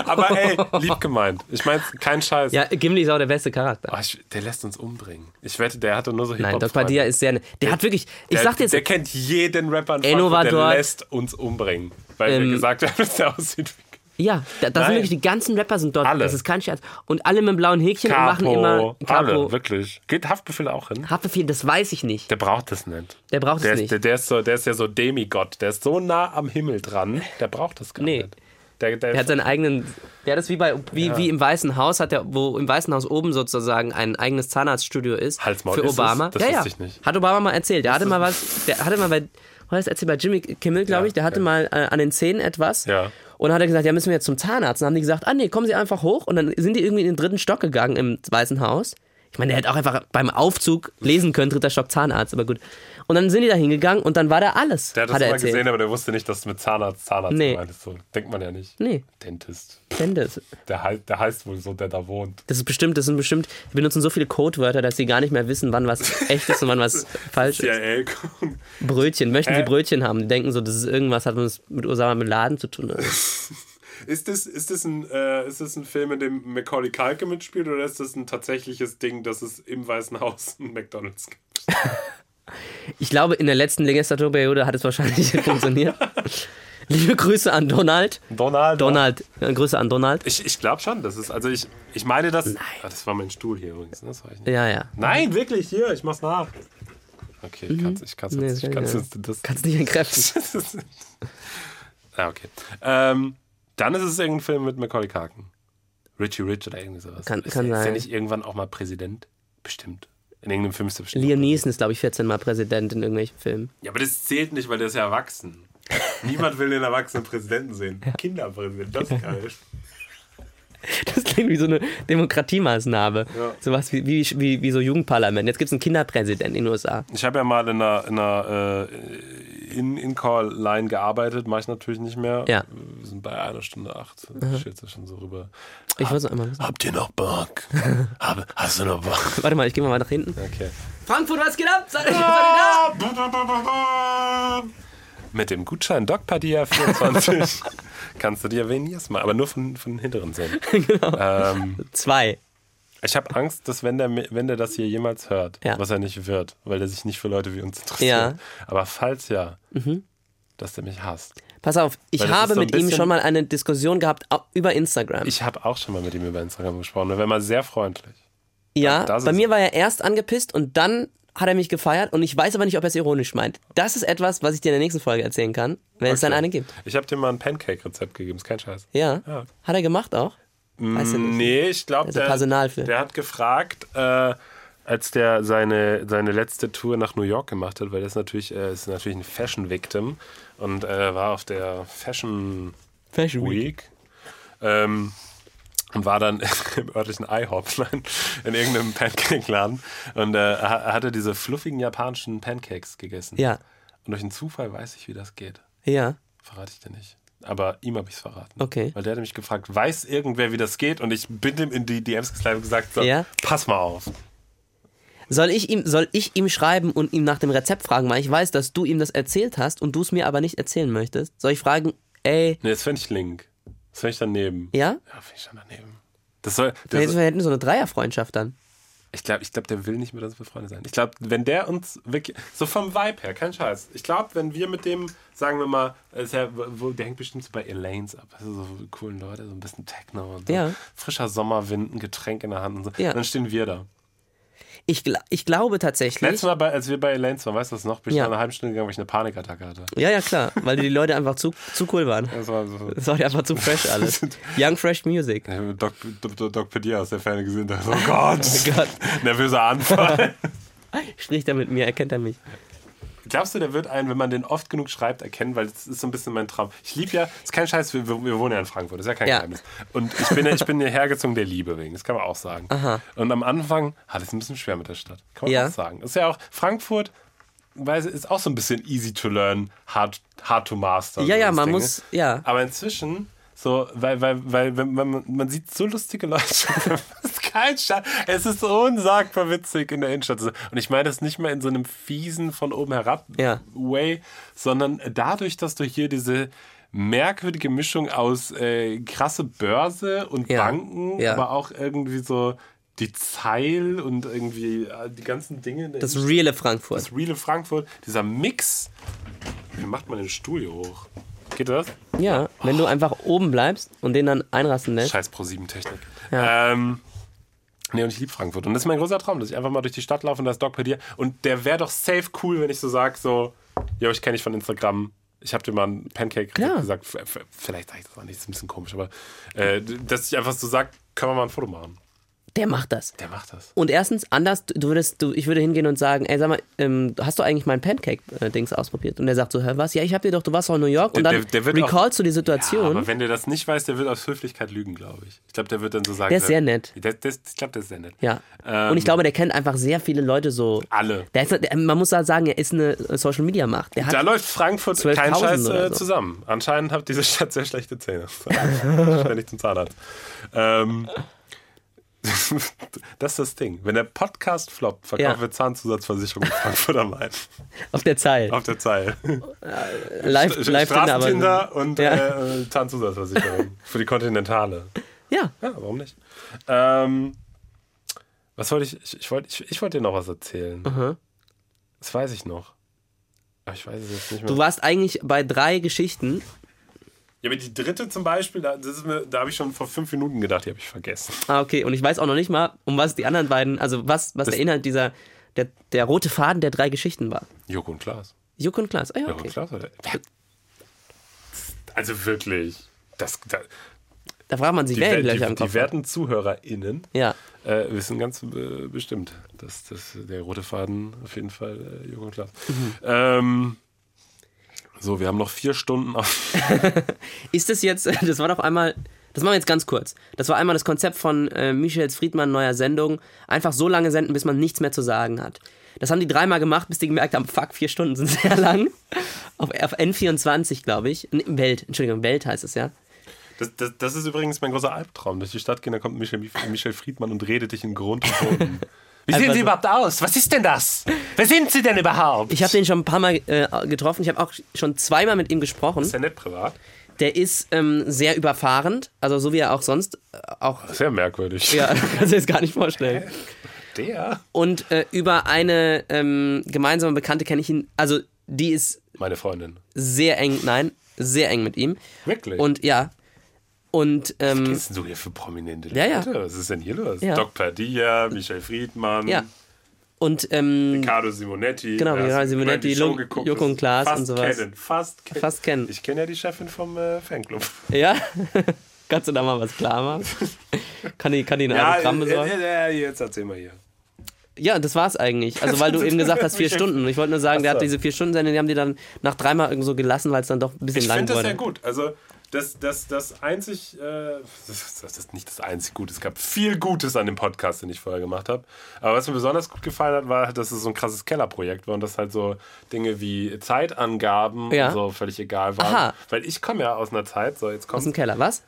Aber ey, lieb gemeint. Ich meine, kein Scheiß. Ja, Gimli ist auch der beste Charakter. Oh, ich, der lässt uns umbringen. Ich wette, der hatte nur so Nein, Hip-Hop. Doc Badia ist sehr, der hat wirklich, ich der, sag dir jetzt, Der kennt jeden Rapper in Frankfurt, der dort. lässt uns umbringen. Weil Ähm, wir gesagt haben, dass der aussieht wie ja, da, da sind wirklich die ganzen Rapper sind dort, Alle. das ist kein Scherz. Und alle mit einem blauen Häkchen und machen immer Capo. Alle, Capo. wirklich. Geht Haftbefehl auch hin? Haftbefehl, das weiß ich nicht. Der braucht das nicht. Der braucht es Der nicht. ist, der, der, ist so, der ist ja so Demigott. Der ist so nah am Himmel dran. Der braucht das gar Nee. nicht. Der, der, Der hat seinen eigenen, der hat das wie bei, wie, wie im Weißen Haus, hat er, wo im Weißen Haus oben sozusagen ein eigenes Zahnarztstudio ist. Halsmaul, für ist? Obama. Das ja, ja. ich nicht. Hat Obama mal erzählt. Der hatte mal was, der hatte mal bei, was erzählt bei Jimmy Kimmel, glaube Ja, ich, der hatte ja. mal äh, an den Zähnen etwas. Ja. Und dann hat er gesagt, ja, müssen wir jetzt zum Zahnarzt. Und dann haben die gesagt, ah nee, kommen Sie einfach hoch. Und dann sind die irgendwie in den dritten Stock gegangen im Weißen Haus. Ich meine, der hätte auch einfach beim Aufzug lesen können, dritter Stock Zahnarzt, aber gut. Und dann sind die da hingegangen und dann war da alles. der hat das hat er mal erzählt. gesehen, aber der wusste nicht, dass es mit Zahnarzt Zahnarzt Nee. gemeint ist. So, denkt man ja nicht. Nee, Dentist. das. Der, heißt- der heißt wohl so, der da wohnt. Das ist bestimmt, das sind bestimmt, die benutzen so viele Codewörter, dass sie gar nicht mehr wissen, wann was echt ist und wann was falsch ist. CIA. Brötchen, möchten sie Hä? Brötchen haben? Die denken so, das ist irgendwas, hat was mit Osama Bin Laden zu tun. Ist das, ist, das ein, äh, ist das ein Film, in dem Macaulay Culkin mitspielt oder ist das ein tatsächliches Ding, dass es im Weißen Haus ein McDonalds gibt? Ich glaube, in der letzten Legislaturperiode hat es wahrscheinlich funktioniert. Liebe Grüße an Donald. Donald. Donald, äh, Grüße an Donald. Ich, ich glaube schon, das ist, also ich, ich meine das. Ah, das war mein Stuhl hier übrigens, ne? das war ich nicht. Ja, ja. Nein, wirklich, hier, ich mach's nach. Okay, ich kann's, ich kann's Nee, jetzt, ich kann's ja. jetzt, das, Kannst nicht entkräften. ah, okay. Ähm, dann ist es irgendein Film mit Macaulay Culkin. Richie Rich oder irgendwie sowas. Kann- ist, kann ist er sein. nicht irgendwann auch mal Präsident? Bestimmt. In irgendeinem Film ist er bestimmt. Liam Neeson ist, glaube ich, 14 Mal Präsident in irgendwelchen Filmen. Ja, aber das zählt nicht, weil der ist ja erwachsen. Niemand will den erwachsenen Präsidenten sehen. Kinderpräsident, das ist geil. Das klingt wie so eine Demokratiemaßnahme. Ja. Sowas wie, wie, wie, wie so Jugendparlament. Jetzt gibt es einen Kinderpräsidenten in den USA. Ich habe ja mal in einer, in einer äh, in, in Call Line gearbeitet, mache ich natürlich nicht mehr. Ja. Wir sind bei einer Stunde acht. Steht ja schon so rüber. Ich wollte es einmal wissen. Habt ihr noch Bock? Hab, hast du noch Bock? Warte mal, ich gehe mal nach hinten. Okay. Frankfurt, was geht ab? Seid ihr, da? Mit dem Gutschein DocPadia 24 kannst du dir Veniers mal, aber nur von, von den hinteren sehen. Genau. Ähm, Zwei. Ich habe Angst, dass wenn der, wenn der das hier jemals hört, Ja. was er nicht wird, weil der sich nicht für Leute wie uns interessiert, Ja. Mhm. aber falls ja, dass der mich hasst. Pass auf, ich habe so mit ihm schon mal eine Diskussion gehabt über Instagram. Ich habe auch schon mal mit ihm über Instagram gesprochen. Er war mal sehr freundlich. ja, das bei mir war er erst angepisst und dann hat er mich gefeiert und ich weiß aber nicht, ob er es ironisch meint. Das ist etwas, was ich dir in der nächsten Folge erzählen kann, wenn es dann Okay. eine gibt. Ich habe dir mal ein Pancake-Rezept gegeben, ist kein Scheiß. Ja. Ja. Hat er gemacht auch? Weiß er nicht. Nee, ich glaube, Also der, der hat gefragt, äh, als der seine, seine letzte Tour nach New York gemacht hat, weil das natürlich, äh, ist natürlich ein Fashion-Victim und äh, war auf der Fashion Fashion Week. Ähm, und war dann im örtlichen IHOP nein, in irgendeinem Pancake-Laden und äh, ha- hatte diese fluffigen japanischen Pancakes gegessen. Ja, Und durch einen Zufall weiß ich, wie das geht. ja. Verrate ich dir nicht. Aber ihm habe ich es verraten. Okay. Weil der hat mich gefragt, weiß irgendwer, wie das geht? Und ich bin ihm in die DMs geslidet und gesagt, so, Ja. pass mal auf. Soll ich, ihm, soll ich ihm schreiben und ihm nach dem Rezept fragen, weil ich weiß, dass du ihm das erzählt hast und du es mir aber nicht erzählen möchtest? Soll ich fragen, ey, Nee, das fände ich link. Das fände ich daneben. ja? Ja, finde ich dann daneben. Das soll, Wir das, hätten so eine Dreierfreundschaft dann. Ich glaube, ich glaub, der will nicht mit uns befreundet sein. Ich glaube, wenn der uns wirklich, so vom Vibe her, kein Scheiß. Ich glaube, wenn wir mit dem, sagen wir mal, ist ja, wo, der hängt bestimmt so bei Elaines ab. Also so coolen Leute, so ein bisschen Techno und so. Ja. Frischer Sommerwind, ein Getränk in der Hand und so. Ja. Und dann stehen wir da. Ich, ich glaube tatsächlich. Letztes Mal, bei, als wir bei Elaines waren, weißt du das noch? Bin ich Ja. nach einer halben Stunde gegangen, weil ich eine Panikattacke hatte. Ja, ja, klar, weil die Leute einfach zu, zu cool waren. Das war so. Das war einfach zu fresh alles. Young Fresh Music. Habe Doc, Doc, Doc Pedia aus der Ferne gesehen. Da so, oh Gott, Gott. nervöser Anfall. Spricht er mit mir, erkennt er mich. Glaubst du, der wird einen, wenn man den oft genug schreibt, erkennen? Weil das ist so ein bisschen mein Traum. Ich liebe ja, ist kein Scheiß, wir, wir wohnen ja in Frankfurt, das ist ja kein Ja. Geheimnis. Und ich bin ja, ich bin hergezogen der Liebe wegen, das kann man auch sagen. Und am Anfang hatte ich es ein bisschen schwer mit der Stadt. Kann man Ja. auch sagen. Ist ja auch, Frankfurt weil ist auch so ein bisschen easy to learn, hard, hard to master. Ja, ja, das man Ding, muss, ja. Aber inzwischen, so, weil, weil, weil wenn man, man sieht so lustige Leute. das ist kein Scheiß. Es ist unsagbar witzig in der Innenstadt. Und ich meine das nicht mehr in so einem fiesen von oben herab Ja. Way, sondern dadurch, dass du hier diese merkwürdige Mischung aus äh, krasse Börse und Ja. Banken, Ja. aber auch irgendwie so die Zeil und irgendwie äh, die ganzen Dinge. in der Das reale Frankfurt. das reale Frankfurt, dieser Mix. Wie macht man den Stuhl hier hoch? Geht das? Ja, wenn du einfach oben bleibst und den dann einrasten lässt. Scheiß Pro-7-Technik. Ja. Ähm, nee, und ich liebe Frankfurt. Und das ist mein großer Traum, dass ich einfach mal durch die Stadt laufe und da ist Doc bei dir. Und der wäre doch safe cool, wenn ich so sage, so, jo, ich kenne dich von Instagram. Ich habe dir mal ein Pancake Klar. gesagt. Vielleicht sage ich das auch nicht, das ist ein bisschen komisch, aber äh, dass ich einfach so sage, können wir mal ein Foto machen. Der macht das. Der macht das. Und erstens, anders, du würdest, du, ich würde hingehen und sagen, ey, sag mal, ähm, hast du eigentlich mein Pancake-Dings ausprobiert? Und der sagt so, hä, was? Ja, ich hab dir doch, du warst doch in New York. Und Der- dann der- der wird auch- recallst du die Ja, Situation. aber wenn der das nicht weiß, der wird aus Höflichkeit lügen, glaube ich. Ich glaube, der wird dann so sagen. Der ist sehr nett. Der, der, ich glaube, der ist sehr nett. ja. Ähm, und ich glaube, der kennt einfach sehr viele Leute so. Alle. Der ist, man muss da sagen, er ist eine Social-Media-Macht. Da läuft Frankfurt 12.000 kein Scheiß äh, so. zusammen. Anscheinend hat diese Stadt sehr schlechte Zähne. Ständig zum Zahnarzt. Ähm, das ist das Ding. Wenn der Podcast floppt, verkaufen Ja. wir Zahnzusatzversicherung in Frankfurt am Main. auf der Zeil. Auf der Zeile. Live, live Tinder, aber. Straßentinder und Ja. äh, Zahnzusatzversicherung. Für die Kontinentale. Ja. Ja, warum nicht? Ähm, was wollte ich? Ich, ich wollte ich, ich wollte dir noch was erzählen. Mhm. Das weiß ich noch. Aber ich weiß es jetzt nicht mehr. Du warst eigentlich bei drei Geschichten. Ja, aber die dritte zum Beispiel, da, das da habe ich schon vor fünf Minuten gedacht, die habe ich vergessen. Ah, okay. Und ich weiß auch noch nicht mal, um was die anderen beiden, also was, was der Inhalt dieser, der, der rote Faden der drei Geschichten war. Joko und Klaas. Juk und Klaas. Ah, ja, Joko okay. und Klaas, oder? Also wirklich. Das, da, Da fragt man sich, wer die, die, am Kopf die werten ZuhörerInnen Ja. äh, wissen ganz äh, bestimmt, dass, dass der rote Faden auf jeden Fall äh, Joko und Klaas. Mhm. Ähm, so, wir haben noch vier Stunden auf. Ist das jetzt, das war doch einmal, das machen wir jetzt ganz kurz. Das war einmal das Konzept von äh, Michels Friedmann neuer Sendung. Einfach so lange senden, bis man nichts mehr zu sagen hat. Das haben die dreimal gemacht, bis die gemerkt haben, fuck, vier Stunden sind sehr lang. Auf, auf N24, glaube ich. Welt, Entschuldigung, Welt heißt es ja. Das, das, das ist übrigens mein großer Albtraum. Durch die Stadt gehen, da kommt Michel, Michel Friedmann und redet dich in Grund und Boden. Wie sehen Sie so- überhaupt aus? Was ist denn das? Wer sind Sie denn überhaupt? Ich habe den schon ein paar Mal äh, getroffen. Ich habe auch schon zweimal mit ihm gesprochen. ist ja nicht privat. Der ist ähm, sehr überfahrend, also so wie er auch sonst äh, auch. Sehr merkwürdig. Ja, kannst du dir das gar nicht vorstellen. Der? Und äh, über eine ähm, gemeinsame Bekannte kenne ich ihn, also die ist Meine Freundin. sehr eng, nein, sehr eng mit ihm. Wirklich? Und ja. Und Was ähm, bist du hier für prominente Ja, ja. Leute? Was ist denn hier los? Ja. Doc Padilla, Michel Friedmann, ja. Und ähm, Ricardo Simonetti. Genau, Ja, du Simonetti, geguckt, Joko und Klaas und sowas. Kennen, fast kennen. Fast kennen. Ich kenne ja die Chefin vom äh, Fanclub. ja. Kannst du da mal was klar machen? Kann die, kann die ein Autogramm äh, besorgen? äh, äh, jetzt erzähl mal hier. Ja, das war's eigentlich. Also, weil du eben gesagt hast, vier Stunden. Und ich wollte nur sagen, der Ach hat so. diese vier Stunden Sendung, die haben die dann nach dreimal irgend so gelassen, weil es dann doch ein bisschen Ich lang finde das wurde. sehr gut. Also, das, das, das einzig, äh, das, das ist nicht das einzig Gute. Es gab viel Gutes an dem Podcast, den ich vorher gemacht habe. Aber was mir besonders gut gefallen hat, war, dass es so ein krasses Kellerprojekt war und dass halt so Dinge wie Zeitangaben Ja. so völlig egal waren. Aha. Weil ich komme ja aus einer Zeit, so jetzt Aus kommt dem Keller, was?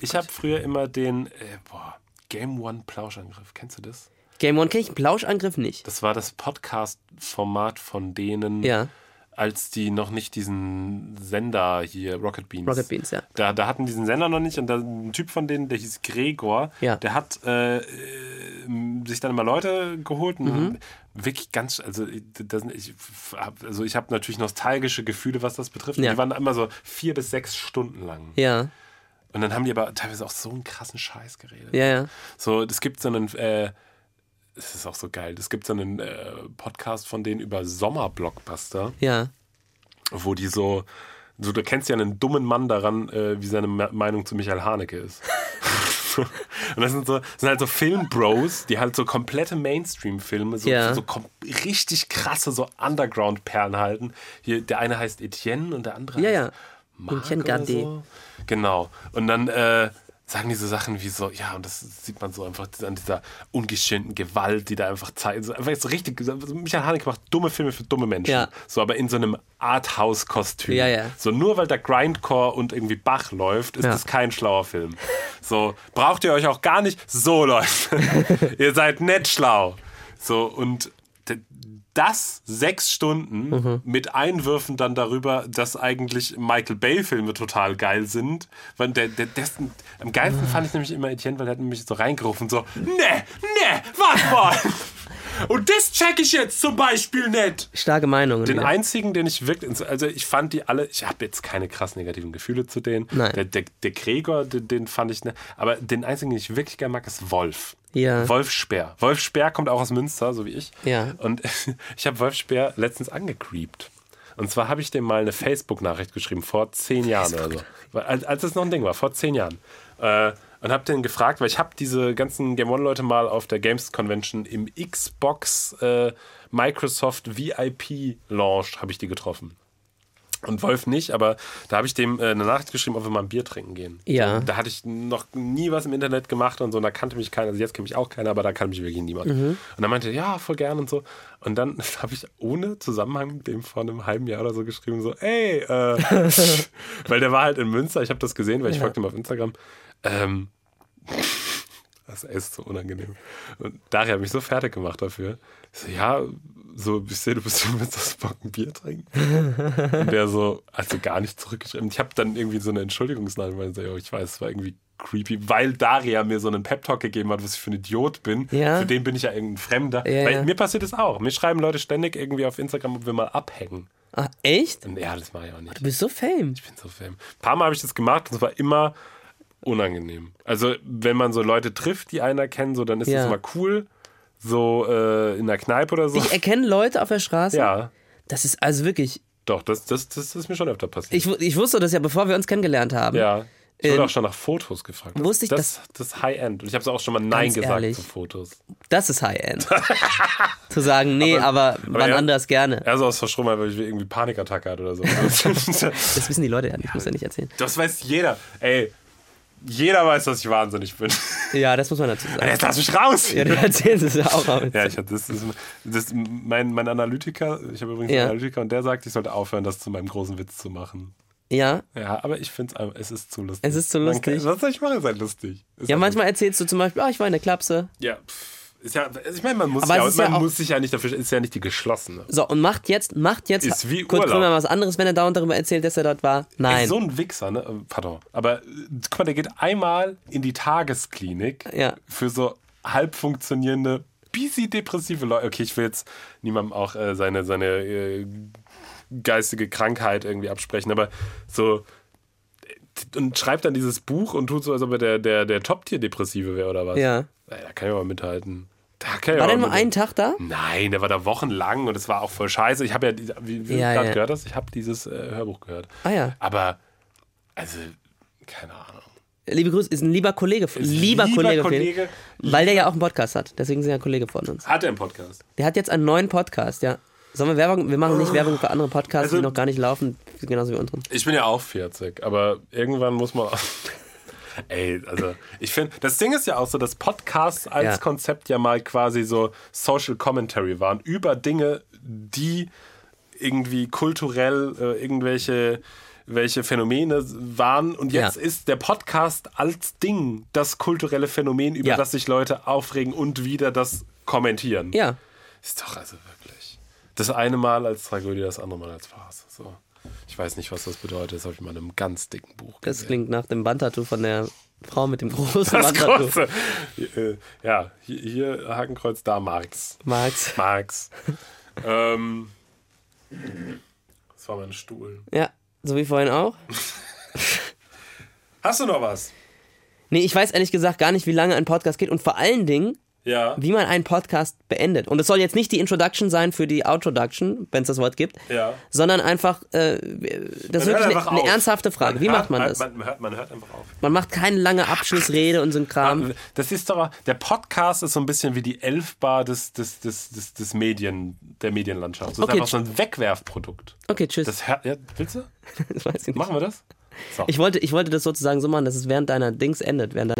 Ich habe früher immer den äh, boah, Game One Plauschangriff. Kennst du das? Game One kenne ich, Plauschangriff nicht. Das war das Podcast-Format von denen, Ja. Als die noch nicht diesen Sender hier, Rocket Beans. Rocket Beans, ja. Da, da hatten diesen Sender noch nicht und da, ein Typ von denen, der hieß Gregor, Ja. der hat äh, äh, sich dann immer Leute geholt und Mhm. wirklich ganz, also das, ich also ich habe natürlich nostalgische Gefühle, was das betrifft. Ja. Die waren immer so vier bis sechs Stunden lang. Ja, Und dann haben die aber teilweise auch so einen krassen Scheiß geredet. ja, ja. So, es gibt so einen, äh, es ist auch so geil, es gibt so einen äh, Podcast von denen über Sommerblockbuster, Ja. wo die so, so, du kennst ja einen dummen Mann daran, äh, wie seine Me- Meinung zu Michael Haneke ist. Und das sind so, das sind halt so Filmbros, die halt so komplette Mainstream-Filme, so, Ja. so, kom- richtig krasse, so Underground-Perlen halten. Hier, der eine heißt Etienne und der andere Ja, heißt ja. Marc Etienne Gardet. So. Genau. Und dann äh, sagen die so Sachen wie so, ja, und das sieht man so einfach an dieser ungeschönten Gewalt, die da einfach zeigt. So, einfach so richtig, Michael Haneke macht dumme Filme für dumme Menschen. Ja. So, aber in so einem Arthouse-Kostüm. Ja, ja. So, nur weil da Grindcore und irgendwie Bach läuft, ist das kein schlauer Film. So, braucht ihr euch auch gar nicht, so läuft. ihr seid nicht schlau. So, und das sechs Stunden Mhm. mit Einwürfen dann darüber, dass eigentlich Michael Bay-Filme total geil sind. Weil der, der, dessen, am geilsten fand ich nämlich immer Etienne, weil er hat nämlich so reingerufen, so, ne, ne, warte mal. Und das check ich jetzt zum Beispiel nicht. Starke Meinungen. Den wieder. einzigen, den ich wirklich, also ich fand die alle, ich habe jetzt keine krass negativen Gefühle zu denen. Nein. Der, der, der Gregor, den, den fand ich, ne, aber den einzigen, den ich wirklich gerne mag, ist Wolf. Ja. Wolf Speer. Wolf Speer kommt auch aus Münster, so wie ich. Ja. Und ich habe Wolf Speer letztens angecreept. Und zwar habe ich dem mal eine Facebook-Nachricht geschrieben, vor zehn Jahren oder so. Als, als es noch ein Ding war, vor zehn Jahren. Äh, und habe den gefragt, weil ich habe diese ganzen Game One-Leute mal auf der Games Convention im Xbox äh, Microsoft VIP Launch habe ich die getroffen. Und Wolf nicht, aber da habe ich dem äh, eine Nachricht geschrieben, ob wir mal ein Bier trinken gehen. Ja. Da hatte ich noch nie was im Internet gemacht und so, und da kannte mich keiner, also jetzt kennt mich auch keiner, aber da kannte mich wirklich niemand. Mhm. Und dann meinte er, ja, voll gern und so. Und dann habe ich ohne Zusammenhang dem vor einem halben Jahr oder so geschrieben, so, ey, äh, weil der war halt in Münster, ich habe das gesehen, weil ich Ja. folgte ihm auf Instagram. Ähm, das ist so unangenehm. Und Daria hat mich so fertig gemacht dafür. Ich so, ja, so, ich sehe, du bist schon mit das Bock ein Bier trinken. Und der so, also gar nicht zurückgeschrieben. Ich habe dann irgendwie so eine Entschuldigungsnachricht, weil ich so, ja, ich weiß, es war irgendwie creepy, weil Daria mir so einen Pep-Talk gegeben hat, was ich für ein Idiot bin. Ja. Für den bin ich ja irgendein Fremder. Ja, weil ja. mir passiert das auch. Mir schreiben Leute ständig irgendwie auf Instagram, ob wir mal abhängen. Ah, echt? Und ja, das mache ich auch nicht. Du bist so fame. Ich bin so Fan. Ein paar Mal habe ich das gemacht und es war immer unangenehm. Also, wenn man so Leute trifft, die einer kennen, so, dann ist Ja. das immer cool. So äh, in der Kneipe oder so. Ich erkenne Leute auf der Straße. ja, Das ist also wirklich. doch, das, das, das ist mir schon öfter passiert. Ich, ich wusste das ja, bevor wir uns kennengelernt haben. ja. Ich wurde Ähm, auch schon nach Fotos gefragt. Das, wusste ich, das, das ist High-End. Und ich habe auch schon mal Nein gesagt ehrlich. zu Fotos. Das ist High-End. Zu sagen, nee, aber, wann er- anders gerne. Er ist aus Verschrummert, weil ich irgendwie Panikattacke hatte oder so. Das wissen die Leute ja nicht, ich muss ja nicht erzählen. das weiß jeder. Ey, jeder weiß, dass ich wahnsinnig bin. Ja, das muss man dazu sagen. Jetzt lass mich raus! Ja, du erzählst es ja auch. Aber Ja, ich, das ist, das ist mein, mein Analytiker, ich habe übrigens Ja. einen Analytiker und der sagt, ich sollte aufhören, das zu meinem großen Witz zu machen. ja, Ja, aber ich finde es, es ist zu lustig. Es ist zu lustig. Kann, was soll ich machen, ist halt lustig. Ist ja halt manchmal erzählst du zum Beispiel, ah, ich war in der Klapse. lustig. Ja, pff, ist ja, ich meine, man muss, Aber ja, ist ja man auch- muss sich ja nicht dafür, ist ja nicht die geschlossene. So, und macht jetzt, macht jetzt Ist wie Kurt. Krömer was anderes, wenn er dauernd darüber erzählt, dass er dort war? Nein. Ey, so ein Wichser, ne? Äh, Pardon. Aber äh, guck mal, der geht einmal in die Tagesklinik Ja. für so halb funktionierende, busy depressive Leute. Okay, ich will jetzt niemandem auch äh, seine, seine äh, geistige Krankheit irgendwie absprechen, aber so und schreibt dann dieses Buch und tut so, als ob er der, der, der Top-Tier-Depressive wäre oder was. Ja. Da kann ich mal mithalten. Da kann War der nur einen Tag da? Nein, der war da wochenlang und es war auch voll scheiße. Ich habe ja, wie, wie Ja, du gerade ja. gehört hast, ich habe dieses äh, Hörbuch gehört. Ah ja. Aber, also, keine Ahnung. Liebe Grüße, ist ein lieber Kollege. Ist lieber, lieber Kollege, von Kollege. Weil der ja auch einen Podcast hat. Deswegen sind er Kollege von uns. Hat er einen Podcast? Der hat jetzt einen neuen Podcast, ja. Sollen wir Werbung? Wir machen nicht Werbung für andere Podcasts, Also- die noch gar nicht laufen, genauso wie unseren. Ich bin ja auch 40, aber irgendwann muss man. Ey, also ich finde, das Ding ist ja auch so, dass Podcasts als Ja. Konzept ja mal quasi so Social Commentary waren über Dinge, die irgendwie kulturell äh, irgendwelche welche Phänomene waren und jetzt Ja. ist der Podcast als Ding das kulturelle Phänomen, über Ja. das sich Leute aufregen und wieder das kommentieren. Ja. Ist doch also wirklich. Das eine Mal als Tragödie, das andere Mal als Farce. So. Ich weiß nicht, was das bedeutet. Das habe ich mal in einem ganz dicken Buch Das gesehen. klingt nach dem Bandtattoo von der Frau mit dem großen das Bandtattoo. große. Äh, Ja, hier, hier Hakenkreuz, da Marx. Marx. Marx. ähm, das war mein Stuhl. Ja, so wie vorhin auch. Hast du noch was? Nee, ich weiß ehrlich gesagt gar nicht, wie lange ein Podcast geht und vor allen Dingen, Ja. wie man einen Podcast beendet. Und es soll jetzt nicht die Introduction sein für die Outroduction, wenn es das Wort gibt, Ja. sondern einfach, äh, das ist hört wirklich eine, eine ernsthafte Frage. Wie hört, macht man das? Man, hört, man hört einfach auf. Man macht keine lange Abschlussrede und so ein Kram. Das ist doch, der Podcast ist so ein bisschen wie die Elfbar des, des, des, des, des Medien, der Medienlandschaft. Das ist Okay. einfach so ein Wegwerfprodukt. Okay, tschüss. Das hört, ja, willst du? Das weiß ich nicht. Machen wir das? So. Ich wollte, ich wollte das sozusagen so machen, dass es während deiner Dings endet, während deiner